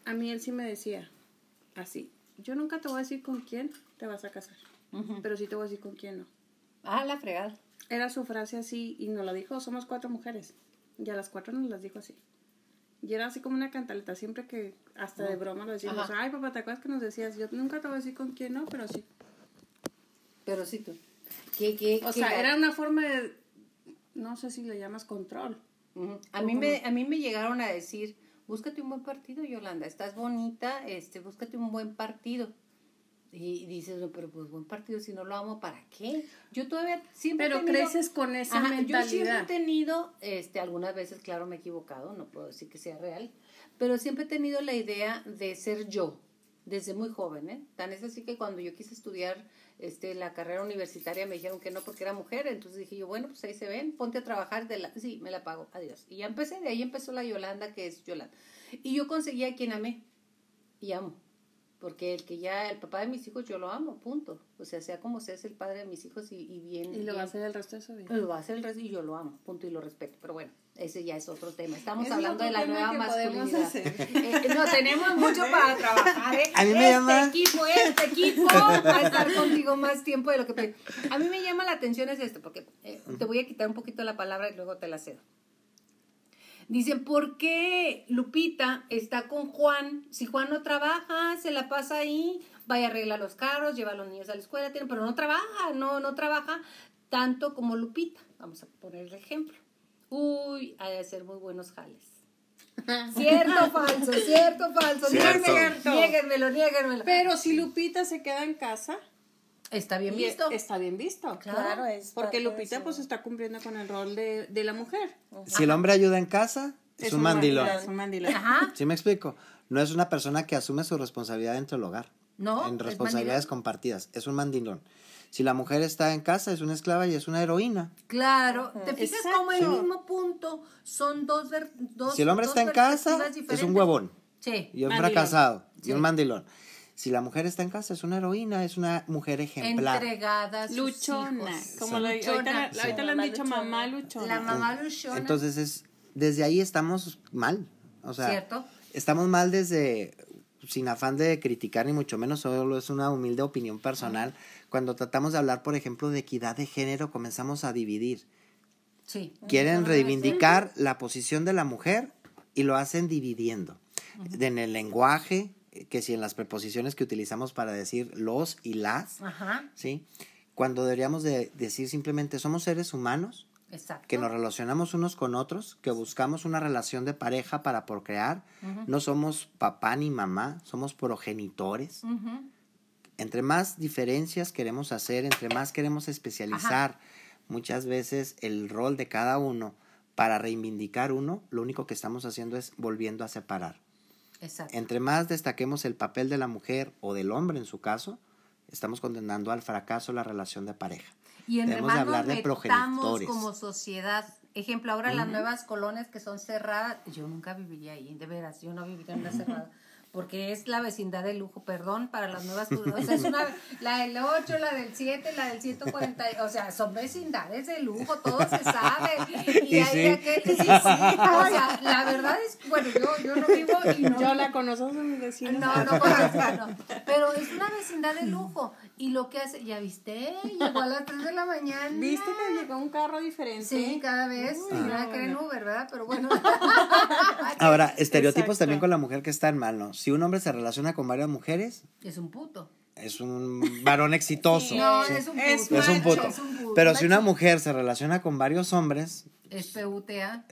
A mí él sí me decía, así, yo nunca te voy a decir con quién te vas a casar, pero sí te voy a decir con quién no. Ah, la fregada. Era su frase así y nos la dijo, somos cuatro mujeres. Y a las cuatro nos las dijo así. Y era así como una cantaleta, siempre que hasta de broma lo decimos, Ajá. ay papá, ¿te acuerdas que nos decías? Yo nunca te voy a decir con quién no, pero sí. Pero sí tú. ¿Qué, qué, O qué sea, era una forma de, no sé si le llamas control. A mí me a mí me llegaron a decir, búscate un buen partido, Yolanda, estás bonita, este, búscate un buen partido. Y dices, no, pero pues buen partido, si no lo amo, ¿para qué? Yo todavía siempre he Pero tenido- creces con esa Ajá, Yo siempre he mentalidad. tenido, este, algunas veces, claro, me he equivocado, no puedo decir que sea real, pero siempre he tenido la idea de ser yo, desde muy joven, ¿eh? Tan es así que cuando yo quise estudiar este, la carrera universitaria me dijeron que no porque era mujer, entonces dije yo, bueno, pues ahí se ven, ponte a trabajar, de la... sí, me la pago, adiós. Y ya empecé, de ahí empezó la Yolanda, que es Yolanda. Y yo conseguí a quien amé y amo. Porque el que ya, el papá de mis hijos, yo lo amo, punto. O sea, sea como sea, es el padre de mis hijos y, y bien. Y lo va a hacer el resto de su vida. lo va a hacer el resto y yo lo amo, punto y lo respeto. Pero bueno, ese ya es otro tema. Estamos es hablando de la nueva masculinidad. Eh, no, tenemos mucho para trabajar. ¿eh? A mí me este llama- equipo, este equipo [laughs] va a estar contigo más tiempo de lo que... A mí me llama la atención es esto, porque eh, te voy a quitar un poquito la palabra y luego te la cedo. Dicen, ¿por qué Lupita está con Juan? Si Juan no trabaja, se la pasa ahí, vaya a arreglar los carros, lleva a los niños a la escuela, tiene, pero no trabaja, no, no trabaja tanto como Lupita. Vamos a poner el ejemplo. Uy, ha de ser muy buenos jales. [laughs] Cierto o falso, cierto o falso. Cierto. Niéguenmelo, niéguenmelo, niéguenmelo. Pero si Lupita se queda en casa, Está bien y visto. está bien visto. Claro, es Porque Lupita pues está cumpliendo con el rol de, de la mujer. Si el hombre ayuda en casa, es, un mandilón. Es un mandilón. Ajá. ¿Sí me explico? No es una persona que asume su responsabilidad dentro del hogar. No, En es responsabilidades mandilón. compartidas. Es un mandilón. Si la mujer está en casa, es una esclava y es una heroína. Claro, te fijas Exacto. como el mismo punto son dos, ver- dos Si el hombre dos está en casa, es un huevón Sí. y un Mandilón. fracasado y un mandilón. Si la mujer está en casa, es una heroína, es una mujer ejemplar. Entregada a sus Hún. hijos. Como lo, ahorita, Luchona. le- ahorita le han dicho luchona. mamá luchona. La mamá luchona. Entonces, es, desde ahí estamos mal. O sea, ¿Cierto? estamos mal desde, sin afán de criticar ni mucho menos, solo es una humilde opinión personal. Cuando tratamos de hablar, por ejemplo, de equidad de género, comenzamos a dividir. Sí. Quieren reivindicar la posición de la mujer y lo hacen dividiendo. En el lenguaje, que si en las preposiciones que utilizamos para decir los y las, Ajá. ¿sí? Cuando deberíamos de decir simplemente somos seres humanos, Exacto. que nos relacionamos unos con otros, que buscamos una relación de pareja para procrear, no somos papá ni mamá, somos progenitores. Entre más diferencias queremos hacer, entre más queremos especializar muchas veces el rol de cada uno para reivindicar uno, lo único que estamos haciendo es volviendo a separar. Exacto. Entre más destaquemos el papel de la mujer o del hombre en su caso, estamos condenando al fracaso la relación de pareja. Y entre Debemos de más hablar nos de progenitores. como sociedad. Ejemplo, ahora las nuevas colonias que son cerradas, yo nunca viviría ahí, de veras, yo no viviría en una [laughs] cerrada. Porque es la vecindad de lujo, perdón, para las nuevas, o sea, es una, la del 8, la del 7, la del 140, o sea, son vecindades de lujo, todo se sabe, [laughs] y, Y hay [laughs] sí. aquel, sí, sí, o sea, la verdad es, bueno, yo, yo no vivo y no, Yo la conozco, son mis vecinos. no, no conozco, no. Pero es una vecindad de lujo. Y lo que hace, ya viste, llegó a las 3 de la mañana. ¿Viste que llegó un carro diferente? Sí, cada vez. Uy, y no, nada que en bueno. Uber, ¿verdad? Pero bueno. [laughs] Ahora, estereotipos Exacto. también con la mujer que están mal, ¿no? Si un hombre se relaciona con varias mujeres, es un puto. es un varón exitoso. [laughs] No, sí. es un puto. Es Es un puto. Es un puto. Pero si una mujer se relaciona con varios hombres, Es PUTA,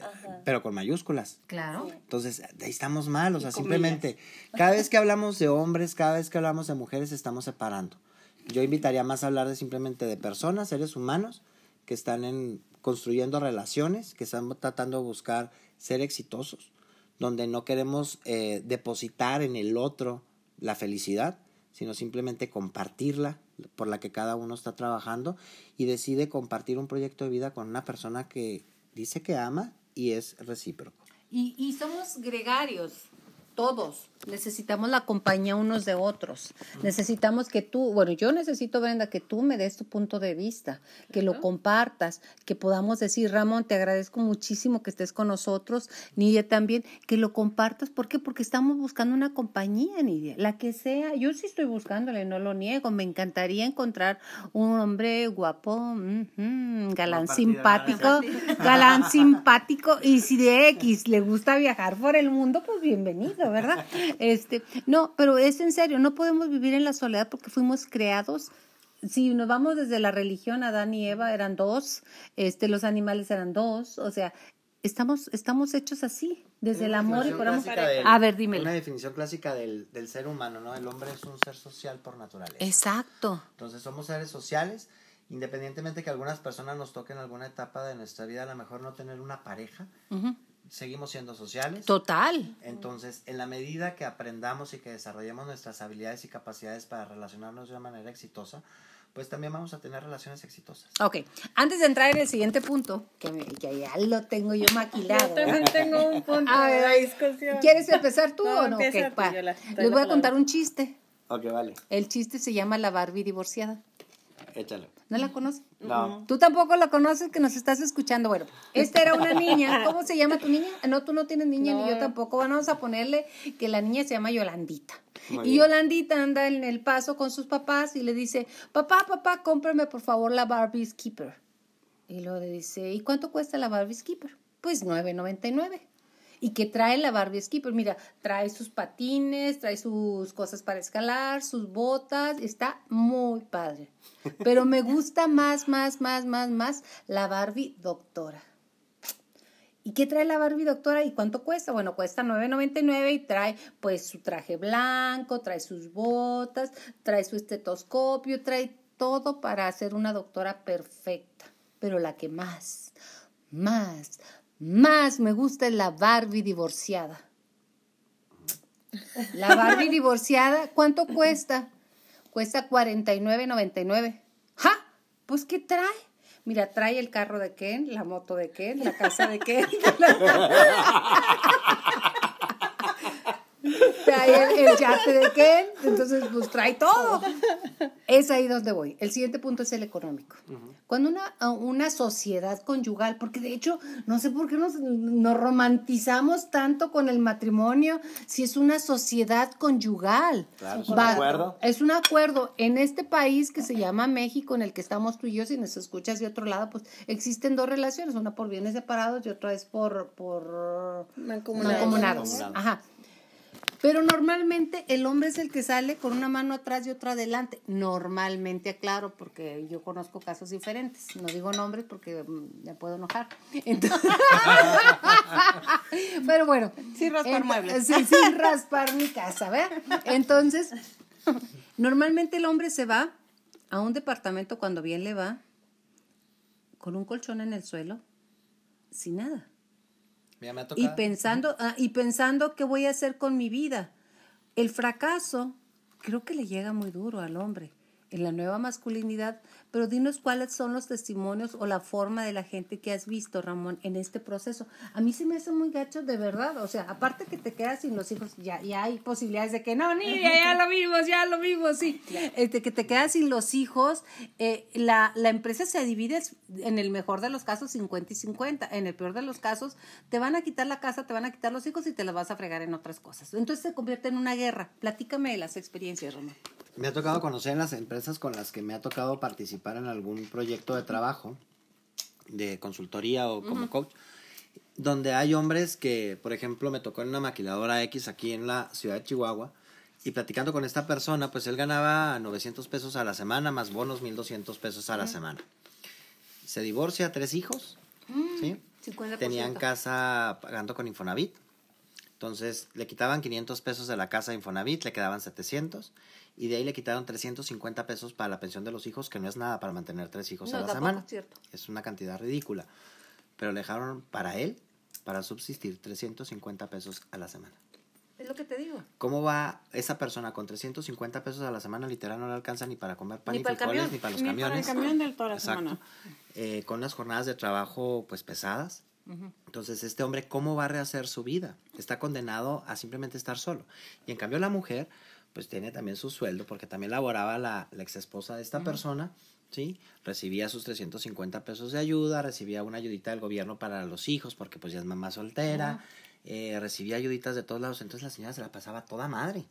pero con mayúsculas, claro. entonces ahí estamos mal, o sea, simplemente cada vez que hablamos de hombres, cada vez que hablamos de mujeres, estamos separando. Yo invitaría más a hablar de simplemente de personas, seres humanos que están en, construyendo relaciones, que están tratando de buscar ser exitosos, donde no queremos eh, depositar en el otro la felicidad, sino simplemente compartirla por la que cada uno está trabajando y decide compartir un proyecto de vida con una persona que dice que ama y es recíproco. Y, y somos gregarios, todos. Necesitamos la compañía unos de otros. Necesitamos que tú, bueno, yo necesito, Brenda, que tú me des tu punto de vista, que lo compartas, que podamos decir, Ramón, te agradezco muchísimo que estés con nosotros, Nidia también, que lo compartas. ¿Por qué? Porque estamos buscando una compañía, Nidia, la que sea. Yo sí estoy buscándole, no lo niego. Me encantaría encontrar un hombre guapo, galán simpático, galán simpático y si de X le gusta viajar por el mundo, pues bienvenido, ¿verdad? Este, no, pero es en serio, no podemos vivir en la soledad porque fuimos creados si nos vamos desde la religión, Adán y Eva eran dos, este, los animales eran dos, o sea, estamos, estamos hechos así, desde el amor y por amor. A ver, dímelo. Una definición clásica del, del ser humano, ¿no? El hombre es un ser social por naturaleza. Exacto. Entonces somos seres sociales, independientemente que algunas personas nos toquen en alguna etapa de nuestra vida, a lo mejor no tener una pareja, Ujú. Seguimos siendo sociales. Total. Entonces, en la medida que aprendamos y que desarrollemos nuestras habilidades y capacidades para relacionarnos de una manera exitosa, pues también vamos a tener relaciones exitosas. Ok, antes de entrar en el siguiente punto, que, me- que ya lo tengo yo maquilado. Yo también tengo un punto [laughs] A de ver, la discusión. ¿Quieres empezar tú [laughs] No, o no? empieza Ok, tú, yo la- Les voy a palabra. contar un chiste. Ok, vale, El chiste se llama La Barbie divorciada. échalo. ¿No la conoces? No. Tú tampoco la conoces que nos estás escuchando. Bueno, esta era una niña. [laughs] ¿Cómo se llama tu niña? No, tú no tienes niña ni yo tampoco. Bueno, vamos a ponerle que la niña se llama Yolandita. Muy y bien. Yolandita anda en el paso con sus papás y le dice, papá, papá, cómprame por favor la Barbie Skipper. Y luego le dice, ¿y cuánto cuesta la Barbie Skipper? Pues 9.99. ¿Y qué trae la Barbie Skipper? Mira, trae sus patines, trae sus cosas para escalar, sus botas, está muy padre. Pero me [laughs] gusta más, más, más, más, más la Barbie doctora. ¿Y qué trae la Barbie doctora y cuánto cuesta? Bueno, cuesta 9.99 y trae pues su traje blanco, trae sus botas, trae su estetoscopio, trae todo para hacer una doctora perfecta. Pero la que más, más, más me gusta es la Barbie divorciada. La Barbie divorciada, ¿cuánto cuesta? Cuesta 49.99. ¡Ja! Pues ¿qué trae? Mira, trae el carro de Ken, la moto de Ken, la casa de Ken. [laughs] trae el, el yate de Ken, entonces pues trae todo. Es ahí donde voy. El siguiente punto es el económico. Cuando una, una sociedad conyugal, porque de hecho no sé por qué nos, nos romantizamos tanto con el matrimonio si es una sociedad conyugal. Claro, es un Va- acuerdo. Es un acuerdo. En este país que se llama México, en el que estamos tú y yo, si nos escuchas de otro lado, pues existen dos relaciones, una por bienes separados y otra es por, por Mancomunados. mancomunados. Mancomunados. Ajá. Pero normalmente el hombre es el que sale con una mano atrás y otra adelante. Normalmente, aclaro, porque yo conozco casos diferentes. No digo nombres porque mm, me puedo enojar. Entonces- [laughs] Pero bueno. Sin raspar muebles. Sí, sin raspar mi casa, ¿ver? Entonces, normalmente el hombre se va a un departamento cuando bien le va, con un colchón en el suelo, sin nada. Mira, me ha Y pensando, ah, y pensando qué voy a hacer con mi vida. El fracaso creo que le llega muy duro al hombre. En la nueva masculinidad, pero dinos cuáles son los testimonios o la forma de la gente que has visto, Ramón, en este proceso. A mí se me hace muy gacho de verdad, o sea, aparte que te quedas sin los hijos, ya, ya hay posibilidades de que no, ni ya, lo vimos, ya lo vimos, sí. Este, que te quedas sin los hijos, eh, la, la empresa se divide en el mejor de los casos 50 y 50, en el peor de los casos te van a quitar la casa, te van a quitar los hijos y te las vas a fregar en otras cosas. Entonces se convierte en una guerra. Platícame de las experiencias, Ramón. Me ha tocado conocer en las empresas con las que me ha tocado participar en algún proyecto de trabajo, de consultoría o como coach, donde hay hombres que, por ejemplo, me tocó en una maquiladora X aquí en la ciudad de Chihuahua, y platicando con esta persona, pues él ganaba 900 pesos a la semana, más bonos 1200 pesos a la semana. Se divorcia, tres hijos, ¿sí? 50%. Tenían casa pagando con Infonavit. Entonces le quitaban 500 pesos de la casa de Infonavit, le quedaban 700 y de ahí le quitaron 350 pesos para la pensión de los hijos, que no es nada para mantener tres hijos No, a la semana. es cierto. Es una cantidad ridícula. Pero le dejaron para él, para subsistir, 350 pesos a la semana. Es lo que te digo. ¿Cómo va esa persona con 350 pesos a la semana? Literal no le alcanza ni para comer pan Ni para frijoles, ni para los Ni para camiones. el camión de toda la Exacto. semana. Eh, con unas jornadas de trabajo pues pesadas. Entonces, este hombre, ¿cómo va a rehacer su vida? Está condenado a simplemente estar solo. Y en cambio, la mujer, pues tiene también su sueldo, porque también laboraba la, la ex esposa de esta persona, ¿sí? Recibía sus 350 pesos de ayuda, recibía una ayudita del gobierno para los hijos, porque pues ya es mamá soltera, eh, recibía ayuditas de todos lados, entonces la señora se la pasaba toda madre.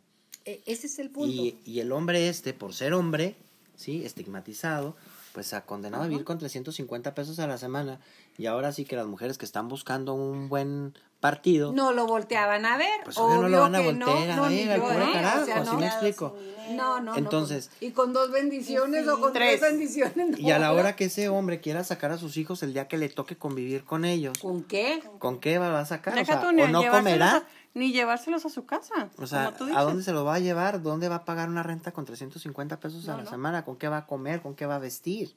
E- ese es el punto. Y, y el hombre este, por ser hombre, ¿sí? Estigmatizado, pues ha condenado a vivir con 350 pesos a la semana. Y ahora sí que las mujeres que están buscando un buen partido, no lo volteaban a ver. Pues obvio no lo van a voltear no, ver, al ¿eh? carajo, O sea, ¿sí no. me explico? No, no, no, Entonces- y con dos bendiciones o con tres, Tres. bendiciones. y a la no. hora que ese hombre quiera sacar a sus hijos el día que le toque convivir con ellos, ¿Con qué? ¿con qué va a sacar? O, sea, tú, o no comerá. a- ni llevárselos a su casa. O sea, como tú ¿a dónde se lo va a llevar? ¿Dónde va a pagar una renta con 350 pesos a No, la no. semana? ¿Con qué va a comer? ¿Con qué va a vestir?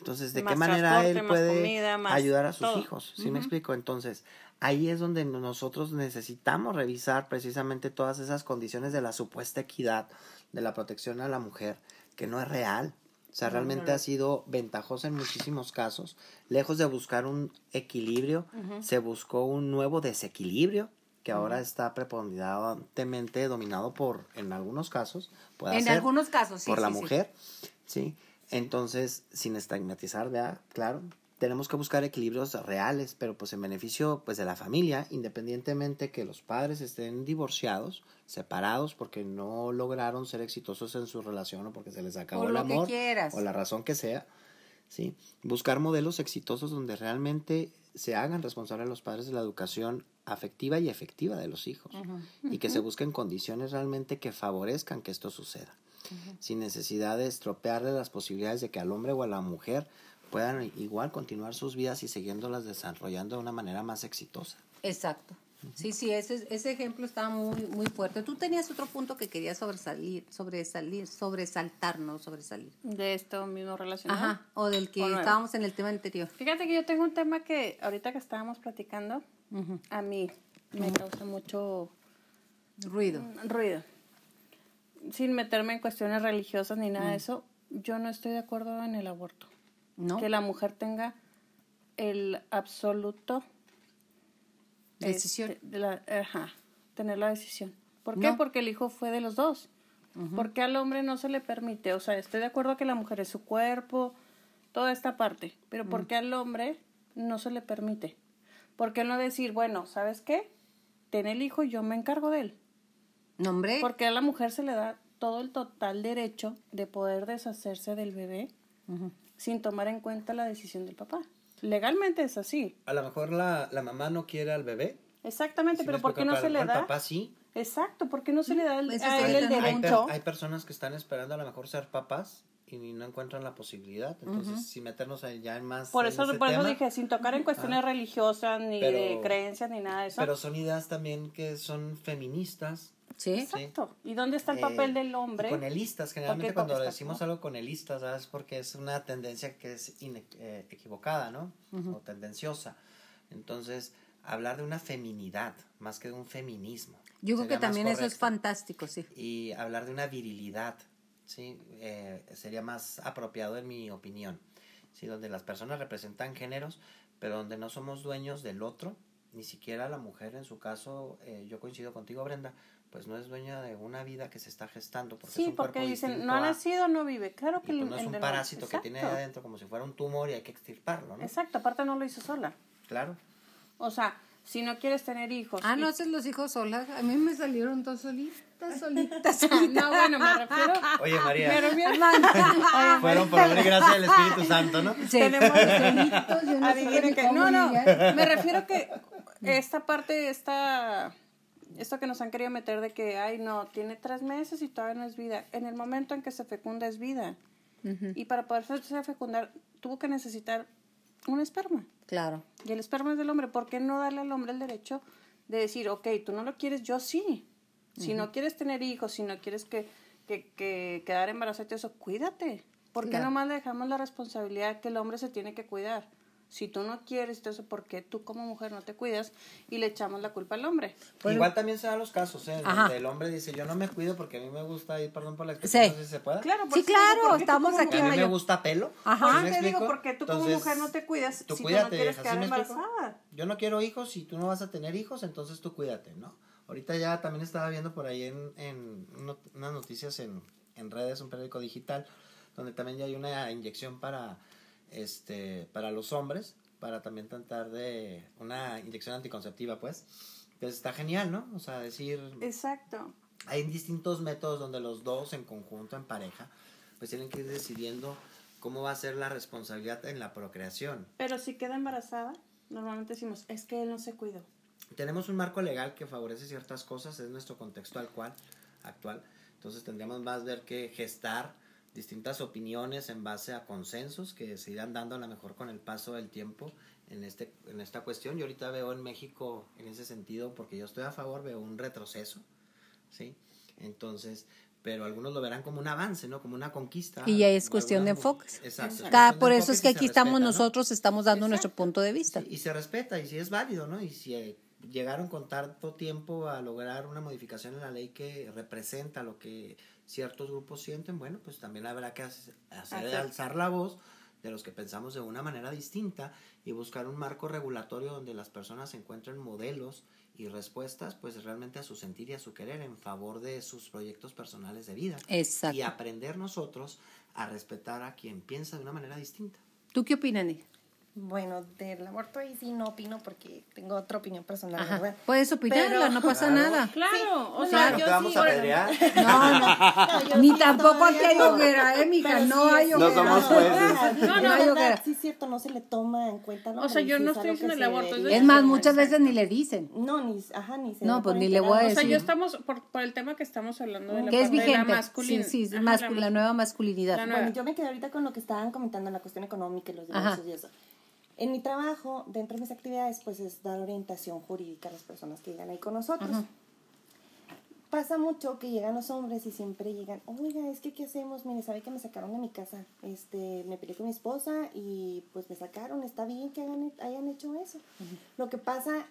Entonces, ¿de Más qué manera él puede comida, ayudar a sus todo. hijos? ¿Sí me explico? Entonces, ahí es donde nosotros necesitamos revisar precisamente todas esas condiciones de la supuesta equidad, de la protección a la mujer, que no es real. O sea, realmente ha sido ventajosa en muchísimos casos. Lejos de buscar un equilibrio, se buscó un nuevo desequilibrio que ahora está preponderantemente dominado por, en algunos casos, puede En ser algunos casos, sí. por la sí, mujer, ¿sí? Entonces, sin estigmatizar. Claro, tenemos que buscar equilibrios reales, pero pues en beneficio pues de la familia, independientemente que los padres estén divorciados, separados porque no lograron ser exitosos en su relación o porque se les acabó el amor quieras. o la razón que sea, ¿sí? Buscar modelos exitosos donde realmente se hagan responsables los padres de la educación afectiva y efectiva de los hijos y que se busquen condiciones realmente que favorezcan que esto suceda sin necesidad de estropearle las posibilidades de que al hombre o a la mujer puedan igual continuar sus vidas y siguiéndolas desarrollando de una manera más exitosa. Exacto. Sí, sí, ese, ese ejemplo estaba muy, muy fuerte. Tú tenías otro punto que querías sobresalir, sobresalir, sobresaltar, no sobresalir. De esto mismo relacionado. Ajá, o del que O estábamos en el tema anterior. Fíjate que yo tengo un tema que ahorita que estábamos platicando, a mí me causa mucho Ruido. ruido. Sin meterme en cuestiones religiosas ni nada de eso, yo no estoy de acuerdo en el aborto. ¿No? Que la mujer tenga el absoluto Decisión. este, de la, ajá, tener la decisión. ¿Por qué? No. Porque el hijo fue de los dos. ¿Por qué al hombre no se le permite? O sea, estoy de acuerdo que la mujer es su cuerpo, toda esta parte, pero ¿por qué al hombre no se le permite? ¿Por qué no decir, bueno, ¿sabes qué? Ten el hijo y yo me encargo de él? No, hombre. Porque a la mujer se le da todo el total derecho de poder deshacerse del bebé sin tomar en cuenta la decisión del papá. Legalmente es así. A lo mejor la, la mamá no quiere al bebé. Exactamente, ¿sí pero ¿por qué no se le da? El papá sí. Exacto, ¿por qué no se le da el- Ese a él el. Hay, per- derecho? hay personas que están esperando a lo mejor ser papás y no encuentran la posibilidad. Entonces, sin meternos ahí ya en más. Por en eso, ese por eso dije, sin tocar en cuestiones religiosas, ni de creencias, ni nada de eso. Pero son ideas también que son feministas. Sí. Exacto. ¿Y dónde está el eh, papel del hombre? y Conelistas, generalmente Porque cuando decimos algo conelistas, ¿sabes? Porque es una tendencia que es ine- eh, equivocada, ¿no? O tendenciosa. Entonces, hablar de una feminidad más que de un feminismo. Yo creo que también eso es correcto. fantástico, sí. Y hablar de una virilidad, ¿sí? Eh, sería más apropiado en mi opinión, ¿sí? Donde las personas representan géneros, pero donde no somos dueños del otro, ni siquiera la mujer en su caso, eh, yo coincido contigo Brenda, pues no es dueña de una vida que se está gestando. Porque sí, es un porque dicen, no ha nacido, no vive. Claro y que pues el- no es un parásito que tiene ahí adentro como si fuera un tumor y hay que extirparlo, ¿no? Exacto, aparte no lo hizo sola. Claro. O sea, si no quieres tener hijos. Ah, y- no haces los hijos solas. A mí me salieron dos solitas, [laughs] solitas, [laughs] No, solitas. bueno, me refiero. Oye, María, Me refiero [laughs] fueron por obra y gracia del Espíritu Santo, ¿no? Sí. Tenemos Solitos, yo no que- No, no. Me refiero que esta parte, esta. Esto que nos han querido meter de que, ay, no, tiene tres meses y todavía no es vida. En el momento en que se fecunda es vida. Y para poder fecundar, tuvo que necesitar un esperma. Claro. Y el esperma es del hombre. ¿Por qué no darle al hombre el derecho de decir, ok, tú no lo quieres, yo sí? Si no quieres tener hijos, si no quieres que, que, que quedar embarazada eso, cuídate. ¿Por qué Claro. nomás le dejamos la responsabilidad que el hombre se tiene que cuidar? Si tú no quieres, entonces, ¿por qué tú como mujer no te cuidas y le echamos la culpa al hombre? Igual también se dan los casos, ¿eh? Ajá. Donde el hombre dice, yo no me cuido porque a mí me gusta ir, perdón por la expresión, Sí. no sé si se puede. Claro, Sí, claro, ¿por qué tú estamos como aquí a mí me gusta pelo. Ajá. ¿sí me te digo, explico? porque tú como mujer no te cuidas tú si cuídate, tú no quieres ¿así quedar embarazada. Yo no quiero hijos, si tú no vas a tener hijos, entonces tú cuídate, ¿no? Ahorita ya también estaba viendo por ahí en, en unas noticias en, en redes, un periódico digital, donde también ya hay una inyección para, este, para los hombres, para también tratar de una inyección anticonceptiva, pues. Pues está genial, ¿no? O sea, decir, Exacto. hay distintos métodos donde los dos en conjunto, en pareja, pues tienen que ir decidiendo cómo va a ser la responsabilidad en la procreación. Pero si queda embarazada, normalmente decimos, es que él no se cuidó. Tenemos un marco legal que favorece ciertas cosas, es nuestro contexto actual, actual. Entonces tendríamos más ver que gestar distintas opiniones en base a consensos que se irán dando a lo mejor con el paso del tiempo en, este, en esta cuestión. Yo ahorita veo en México en ese sentido, porque yo estoy a favor, veo un retroceso, ¿sí? Entonces, pero algunos lo verán como un avance, ¿no? Como una conquista. Y ya es cuestión de enfoques. Exacto. Cada, por eso es que aquí estamos respeta, ¿no? nosotros, estamos dando nuestro Exacto. punto de vista. Sí, y se respeta, y si es válido, ¿no? Y si eh, llegaron con tanto tiempo a lograr una modificación en la ley que representa lo que ciertos grupos sienten, bueno, pues también habrá que hace- hacer Hacer. alzar la voz de los que pensamos de una manera distinta y buscar un marco regulatorio donde las personas encuentren modelos y respuestas, pues realmente a su sentir y a su querer en favor de sus proyectos personales de vida. Exacto. Y aprender nosotros a respetar a quien piensa de una manera distinta. ¿Tú qué opinas, Nick? Bueno, del aborto ahí sí no opino porque tengo otra opinión personal, Ajá. ¿verdad? Puedes opinarla, Pero- no pasa Claro. nada. Claro, o sea, no yo te vamos sí, a bueno, apedrear. [laughs] No, no. No, Ni sí tampoco aquí hay no. hoguera, ¿eh, mija? Pero No sí hay es- hoguera. somos jueces. No, No no, hay no, hoguera. sí es cierto, no se le toma en cuenta. O sea, yo no estoy diciendo el aborto, es más, muchas veces ni le dicen. No, ni, ajá, ni se No, pues ni le voy a O cuenta. sea, decir. yo estamos, por, por el tema que estamos hablando de la, Que es vigente. masculina. Sí, sí, la nueva masculinidad. Bueno, yo me quedé ahorita con lo que estaban comentando en la cuestión económica y los divorcios y eso. En mi trabajo, dentro de mis actividades, pues es dar orientación jurídica a las personas que llegan ahí con nosotros. Pasa mucho que llegan los hombres y siempre llegan, oiga, es que ¿qué hacemos? Mire, sabe que me sacaron de mi casa, este, me peleé con mi esposa y pues me sacaron, está bien que hagan, hayan hecho eso. Lo que pasa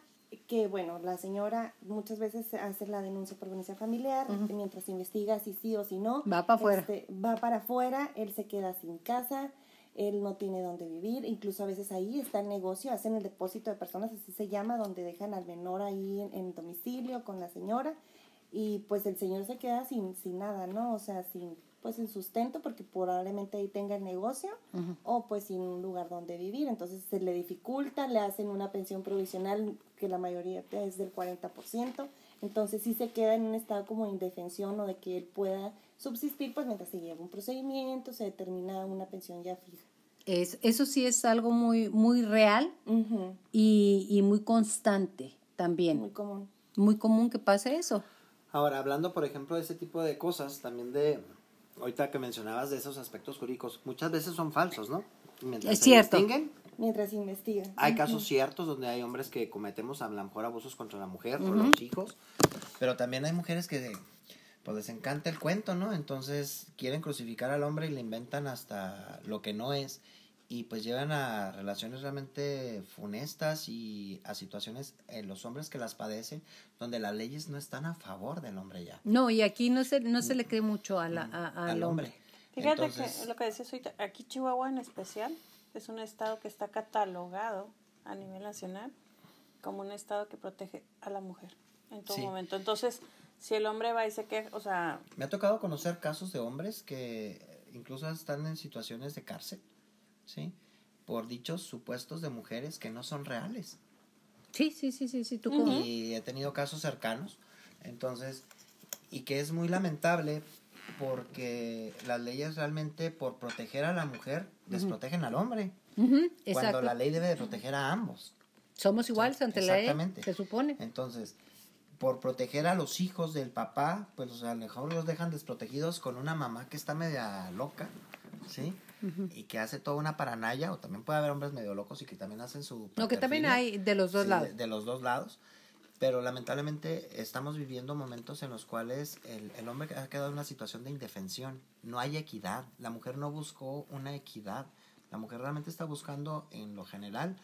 que, bueno, la señora muchas veces hace la denuncia por violencia familiar, mientras investiga si sí o si no. Va pa' afuera. Este, va para afuera, él se queda sin casa, él no tiene dónde vivir, incluso a veces ahí está el negocio, hacen el depósito de personas, así se llama, donde dejan al menor ahí en, en domicilio con la señora y pues el señor se queda sin, sin nada, ¿no? O sea, sin pues sin sustento porque probablemente ahí tenga el negocio o pues sin un lugar donde vivir, entonces se le dificulta, le hacen una pensión provisional que la mayoría es del 40%, entonces sí se queda en un estado como de indefensión o de que él pueda subsistir pues mientras se lleva un procedimiento, se determina una pensión ya fija. Es, eso sí es algo muy, muy real y, y muy constante también. Muy común. Muy común que pase eso. Ahora, hablando, por ejemplo, de ese tipo de cosas, también de, ahorita que mencionabas de esos aspectos jurídicos, muchas veces son falsos, ¿no? Mientras Es se cierto. distinguen, Mientras investiga. hay casos ciertos donde hay hombres que cometemos a lo mejor abusos contra la mujer, por los hijos, pero también hay mujeres que pues les encanta el cuento, ¿no? Entonces quieren crucificar al hombre y le inventan hasta lo que no es. y pues llevan a relaciones realmente funestas y a situaciones en los hombres que las padecen donde las leyes no están a favor del hombre ya. No, y aquí no se, no se le cree mucho a la, a- al hombre. Fíjate Entonces, que lo que decías ahorita, aquí Chihuahua en especial es un estado que está catalogado a nivel nacional como un estado que protege a la mujer en todo Sí. momento. Entonces, si el hombre va y se queja, o sea, Me ha tocado conocer casos de hombres que incluso están en situaciones de cárcel, ¿sí? Por dichos supuestos de mujeres que no son reales. Sí, sí, sí, sí, sí, tú como... Y he tenido casos cercanos. Entonces, y que es muy lamentable porque las leyes realmente por proteger a la mujer desprotegen al hombre. Ujú, Cuando exacto. la ley debe de proteger a ambos. Somos iguales ante la ley, Exactamente. se supone. Entonces, por proteger a los hijos del papá, pues o sea, a lo mejor los dejan desprotegidos con una mamá que está media loca, ¿sí? Y que hace toda una paranaya, o también puede haber hombres medio locos y que también hacen su... No, que también hay de los dos Sí, lados. De, de los dos lados. Pero lamentablemente estamos viviendo momentos en los cuales el, el hombre ha quedado en una situación de indefensión. No hay equidad. La mujer no buscó una equidad. La mujer realmente está buscando, en lo general,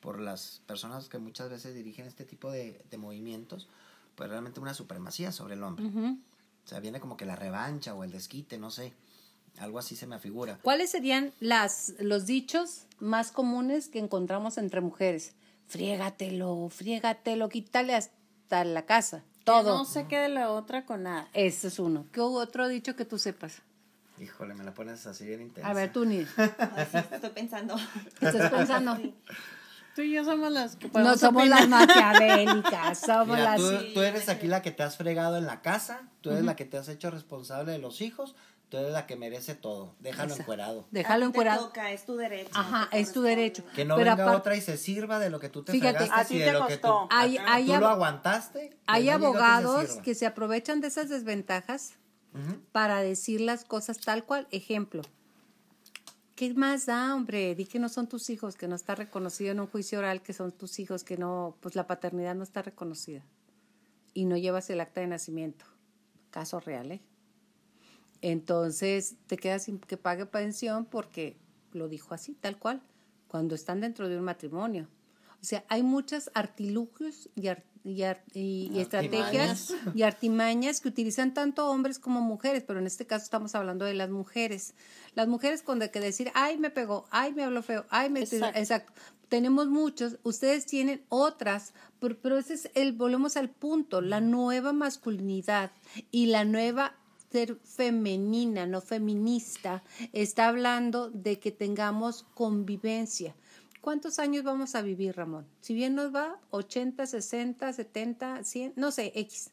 por las personas que muchas veces dirigen este tipo de, de movimientos, pues realmente una supremacía sobre el hombre. Ujú. O sea, viene como que la revancha o el desquite, no sé. Algo así se me afigura. ¿Cuáles serían las, los dichos más comunes que encontramos entre mujeres? Friégatelo, friégatelo, quítale hasta la casa. que Todo. no se quede la otra con nada. Ese es uno. ¿Qué otro dicho que tú sepas? Híjole, me la pones así bien intensa. A ver, tú, ni estoy pensando. estás pensando. Tú y yo somos las que No somos opinar. las maquiavélicas, somos Mira, las... tú, tú eres aquí la que te has fregado en la casa, tú eres la que te has hecho responsable de los hijos, tú eres la que merece todo. Déjalo Esa. encuerado. Déjalo A ti te encuerado. toca, es tu derecho. Ajá, es tu derecho. Que no Pero venga aparte- otra y se sirva de lo que tú te Fíjate, fregaste a ti y de te lo que tú, costó. Hay- hay tú lo aguantaste. Hay no se abogados que se aprovechan de esas desventajas para decir las cosas tal cual. Ejemplo. ¿Qué más da, hombre? Di que no son tus hijos, que no está reconocido en un juicio oral que son tus hijos, que no, pues la paternidad no está reconocida. Y no llevas el acta de nacimiento. Caso real, ¿eh? Entonces te quedas sin que pague pensión porque lo dijo así, tal cual, cuando están dentro de un matrimonio. O sea, hay muchos artilugios y, ar- y ar- y- y estrategias y artimañas que utilizan tanto hombres como mujeres, pero en este caso estamos hablando de las mujeres. Las mujeres con de que decir, ay, me pegó, ay, me habló feo, ay, me... Exacto. Exacto. Tenemos muchos, ustedes tienen otras, pero, pero ese es el, volvemos al punto, la nueva masculinidad y la nueva ser femenina, no feminista, está hablando de que tengamos convivencia. ¿Cuántos años vamos a vivir, Ramón? Si bien nos va, 80, 60, 70, 100, no sé, X.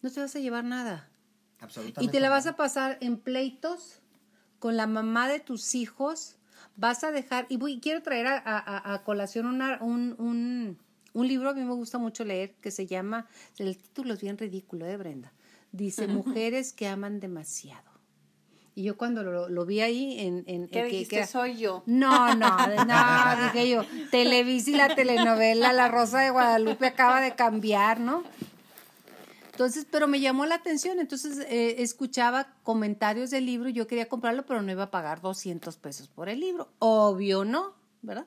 No te vas a llevar nada. Absolutamente. Y te la vas a pasar en pleitos con la mamá de tus hijos. Vas a dejar, y voy, quiero traer a, a- a colación una- un, un, un libro, a mí me gusta mucho leer, que se llama, el título es bien ridículo, ¿eh, Brenda? Dice, [laughs] Mujeres que aman demasiado. Y yo cuando lo, lo vi ahí en... en ¿Qué en dijiste? que Soy yo. no, no, [laughs] no, dije yo, Televisa y la telenovela La Rosa de Guadalupe acaba de cambiar, ¿no? Entonces, pero me llamó la atención, entonces eh, escuchaba comentarios del libro, yo quería comprarlo, pero no iba a pagar 200 pesos por el libro. Obvio no, ¿verdad?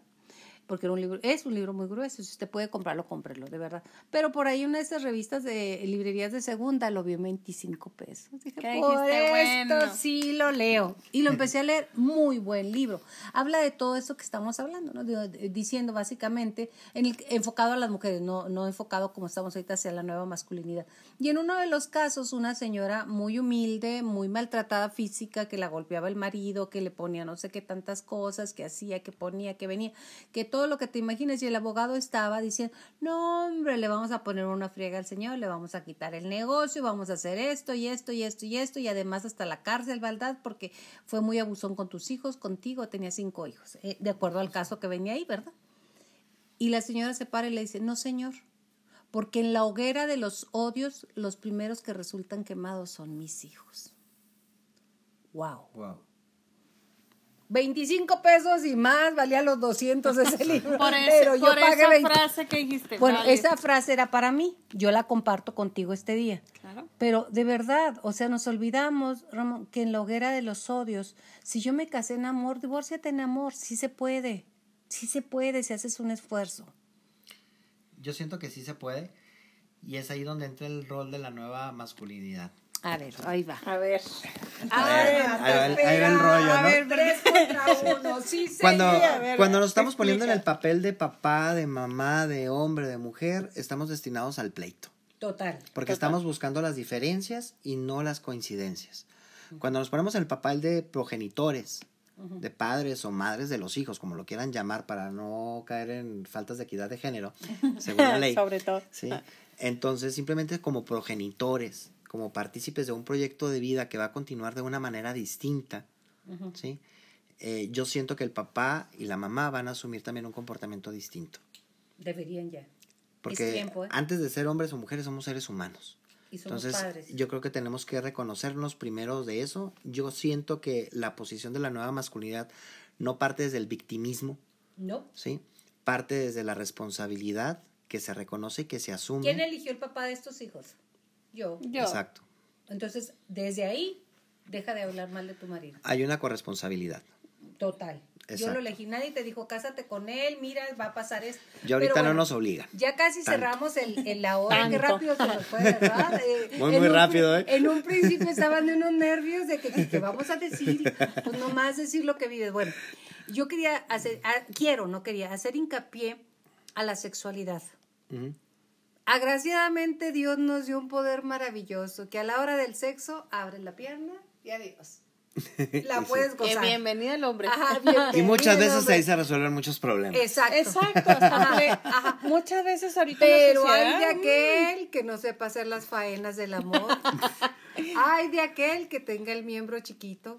Porque era un libro, es un libro muy grueso, si usted puede comprarlo, cómprelo, de verdad. Pero por ahí una de esas revistas de librerías de segunda lo vio en 25 pesos. Dije, ¿Qué por esto Bueno. sí lo leo. Y lo empecé a leer, muy buen libro. Habla de todo esto que estamos hablando, ¿no? De- diciendo básicamente, en el- enfocado a las mujeres, no, no enfocado como estamos ahorita hacia la nueva masculinidad. Y en uno de los casos, una señora muy humilde, muy maltratada física, que la golpeaba el marido, que le ponía no sé qué tantas cosas, que hacía, que ponía, que venía, que todo lo que te imagines. Y el abogado estaba diciendo, no, hombre, le vamos a poner una friega al señor, le vamos a quitar el negocio, vamos a hacer esto y esto y esto y esto, y además hasta la cárcel, ¿verdad? Porque fue muy abusón con tus hijos, contigo, tenía cinco hijos, eh, de acuerdo al caso que venía ahí, ¿verdad? Y la señora se para y le dice, no, señor, porque en la hoguera de los odios, los primeros que resultan quemados son mis hijos. Wow. Wow. 25 pesos y más, valía los 200 ese [laughs] libro. Por, ese- pero yo por pagué esa 20. frase que dijiste. Bueno, vale. esa frase era para mí. Yo la comparto contigo este día. Claro. Pero de verdad, o sea, nos olvidamos, Ramón, que en la hoguera de los odios, si yo me casé en amor, divórciate en amor, sí se puede. Sí se puede si haces un esfuerzo. Yo siento que sí se puede. Y es ahí donde entra el rol de la nueva masculinidad. A ver, ahí va. A ver. ahí va el- ahí va el rollo, A ¿no? ver, tres contra uno, sí, Cuando. A ver, cuando nos estamos poniendo en el papel de papá, de mamá, de hombre, de mujer, estamos destinados al pleito. Total. Porque estamos buscando las diferencias y no las coincidencias. Cuando nos ponemos en el papel de progenitores, de padres o madres de los hijos, como lo quieran llamar, para no caer en faltas de equidad de género, según la [laughs] ley. Sobre todo. ¿sí? Entonces, simplemente como progenitores, como partícipes de un proyecto de vida que va a continuar de una manera distinta, ¿sí? Eh, yo siento que el papá y la mamá van a asumir también un comportamiento distinto. Deberían ya. Porque tiempo, ¿eh? antes de ser hombres o mujeres somos seres humanos. Y somos Entonces, padres. yo creo que tenemos que reconocernos primero de eso. Yo siento que la posición de la nueva masculinidad no parte desde el victimismo, ¿No? ¿sí? Parte desde la responsabilidad que se reconoce y que se asume. ¿Quién eligió el papá de estos hijos? Yo. Yo. Exacto. Entonces, desde ahí, deja de hablar mal de tu marido. Hay una corresponsabilidad. Total. Yo lo elegí, nadie te dijo, cásate con él, mira, va a pasar esto. Y ahorita no nos obligan. Ya casi Tanto. cerramos el, el la hora, qué rápido se nos fue, ¿verdad? [laughs] Eh, Muy, muy un rápido, ¿eh? En un principio [laughs] estaban de unos nervios de que, que, que vamos a decir, pues nomás decir lo que vives. Bueno, yo quería hacer, ah, quiero, no quería, hacer hincapié a la sexualidad. Agraciadamente Dios nos dio un poder maravilloso que a la hora del sexo abres la pierna y adiós. [laughs] La puedes Que gozar. bienvenida el hombre. Ajá, [laughs] Y muchas veces hombre. ahí se resuelven muchos problemas. Exacto. Exacto. Muchas veces ahorita en la Pero hay de aquel que no sepa hacer las faenas del amor. [laughs] hay de aquel que tenga el miembro chiquito.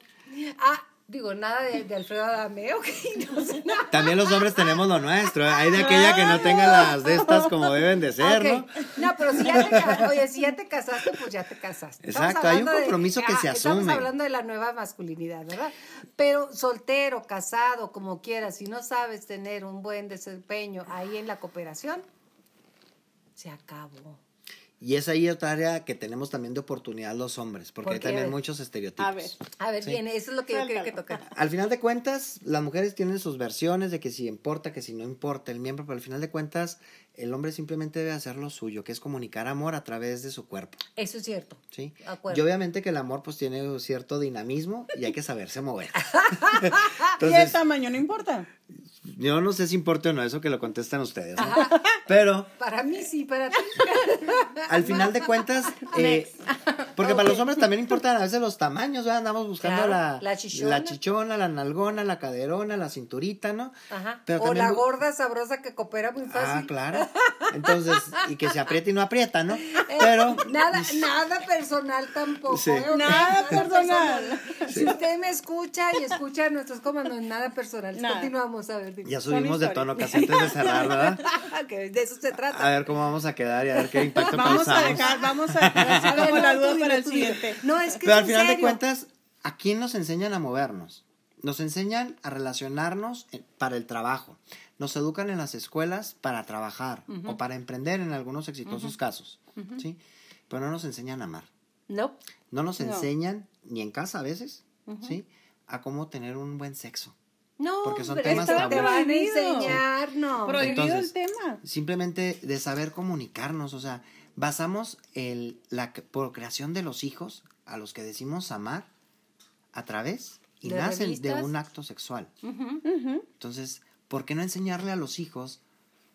Ah, digo, nada de, de Alfredo Adame, [laughs] ok, no sé nada. También los hombres tenemos lo nuestro. ¿eh? Hay de aquella que no tenga las de estas como deben de ser, Ok. ¿no? pero si ya te, oye, si ya te casaste, pues ya te casaste. Estamos Exacto, hay un hablando de- compromiso que se Estamos asume. hablando de la nueva masculinidad, ¿verdad? Pero soltero, casado, como quieras, si no sabes tener un buen desempeño ahí en la cooperación, se acabó. Y es ahí otra área que tenemos también de oportunidad los hombres, porque ¿Por hay también muchos estereotipos. A ver. A ver, Sí. bien, eso es lo que yo quería que tocar. Al final de cuentas, las mujeres tienen sus versiones de que si importa, que si no importa el miembro, pero al final de cuentas, el hombre simplemente debe hacer lo suyo, que es comunicar amor a través de su cuerpo, Eso es cierto. ¿sí? Acuerdo. Y obviamente que el amor pues tiene un cierto dinamismo y hay que saberse mover. [laughs] Y el Entonces, tamaño no importa. yo no sé si importa o no, eso que lo contestan ustedes, ¿no? Pero Para mí sí, para ti. [laughs] al final de cuentas, eh, porque para los hombres también importan a veces los tamaños, ¿verdad? Andamos buscando Claro, la, la chichona. la chichona, la nalgona, la caderona, la cinturita, ¿no? Ajá. Pero o también la gorda sabrosa que coopera muy fácil. Ah, claro. Entonces, y que se aprieta y no aprieta, ¿no? Pero Nada, nada personal tampoco. Sí. ¿eh? Nada personal. Si usted me escucha y escucha a nuestros comandos, nada personal. Nada. Continuamos, a ver. dime. ya subimos de tono casi antes de cerrar, ¿verdad? [laughs] De eso se trata. A ver cómo vamos a quedar y a ver qué impacto Vamos a causamos. dejar, vamos a dejar así A ver, como no, la duda para el tú siguiente. No, es que Pero es al final de cuentas, ¿a quién nos enseñan a movernos? Nos enseñan a relacionarnos en- para el trabajo. Nos educan en las escuelas para trabajar o para emprender en algunos exitosos casos, ¿sí? Pero no nos enseñan a amar. No. No nos No. enseñan, ni en casa a veces, ¿sí? A cómo tener un buen sexo. No, Porque son pero temas esto te tabú. van a Prohibido. enseñar, no. Prohibido Entonces, el tema. Simplemente de saber comunicarnos, o sea, basamos el, la procreación de los hijos a los que decimos amar a través y ¿De nacen revistas? de un acto sexual. Entonces, ¿por qué no enseñarle a los hijos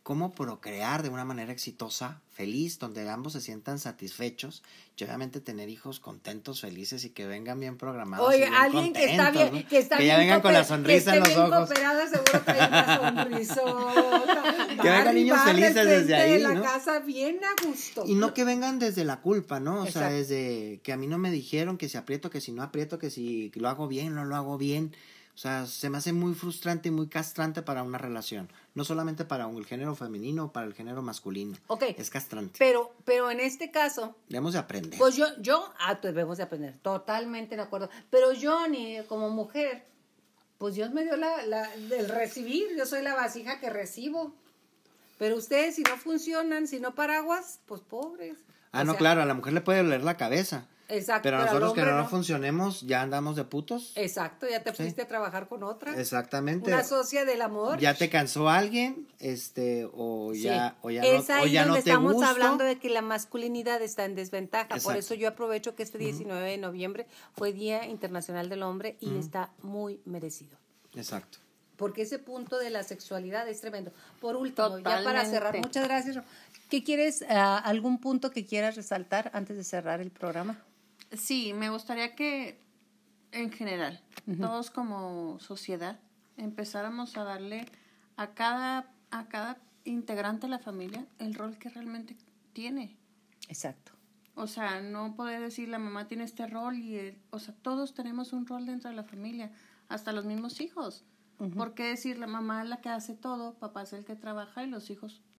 cómo procrear de una manera exitosa, feliz, donde ambos se sientan satisfechos y obviamente tener hijos contentos, felices y que vengan bien programados? Oye, bien alguien que está bien, ¿no? que está Que bien ya vengan con la sonrisa que en los bien ojos. cooperada, seguro trae una sonrisota. [laughs] Que vengan niños felices desde ahí, de la ¿no? casa bien a gusto. Y no que vengan desde la culpa, ¿no? O sea, desde que a mí no me dijeron que si aprieto, que si no aprieto, que si lo hago bien, no lo hago bien. O sea, se me hace muy frustrante y muy castrante para una relación. No solamente para el género femenino o para el género masculino. Ok. Es castrante. Pero, pero en este caso, Debemos de aprender. pues yo, yo, ah, debemos de aprender, totalmente de acuerdo. Pero yo ni como mujer, pues Dios me dio la, la, el recibir, yo soy la vasija que recibo. Pero ustedes si no funcionan, si no paraguas, pues pobres. Ah, O no, sea, claro, a la mujer le puede doler la cabeza. Exacto. Pero nosotros que no, no funcionemos, ya andamos de putos. Exacto, ya te fuiste a trabajar con otra. Exactamente. Una socia del amor. Ya te cansó alguien, este, o Sí. ya, o ya es no, o ahí ya donde no te estamos hablando de que la masculinidad está en desventaja. Por eso yo aprovecho que este 19 de noviembre fue Día Internacional del Hombre y está muy merecido. Exacto. Porque ese punto de la sexualidad es tremendo. Por último, ya para cerrar, muchas gracias. ¿Qué quieres, ah, algún punto que quieras resaltar antes de cerrar el programa? Sí, me gustaría que en general, todos como sociedad, empezáramos a darle a cada, a cada integrante de la familia el rol que realmente tiene. Exacto. O sea, no poder decir la mamá tiene este rol y el- o sea, todos tenemos un rol dentro de la familia, hasta los mismos hijos. ¿Por qué decir la mamá es la que hace todo, papá es el que trabaja y los hijos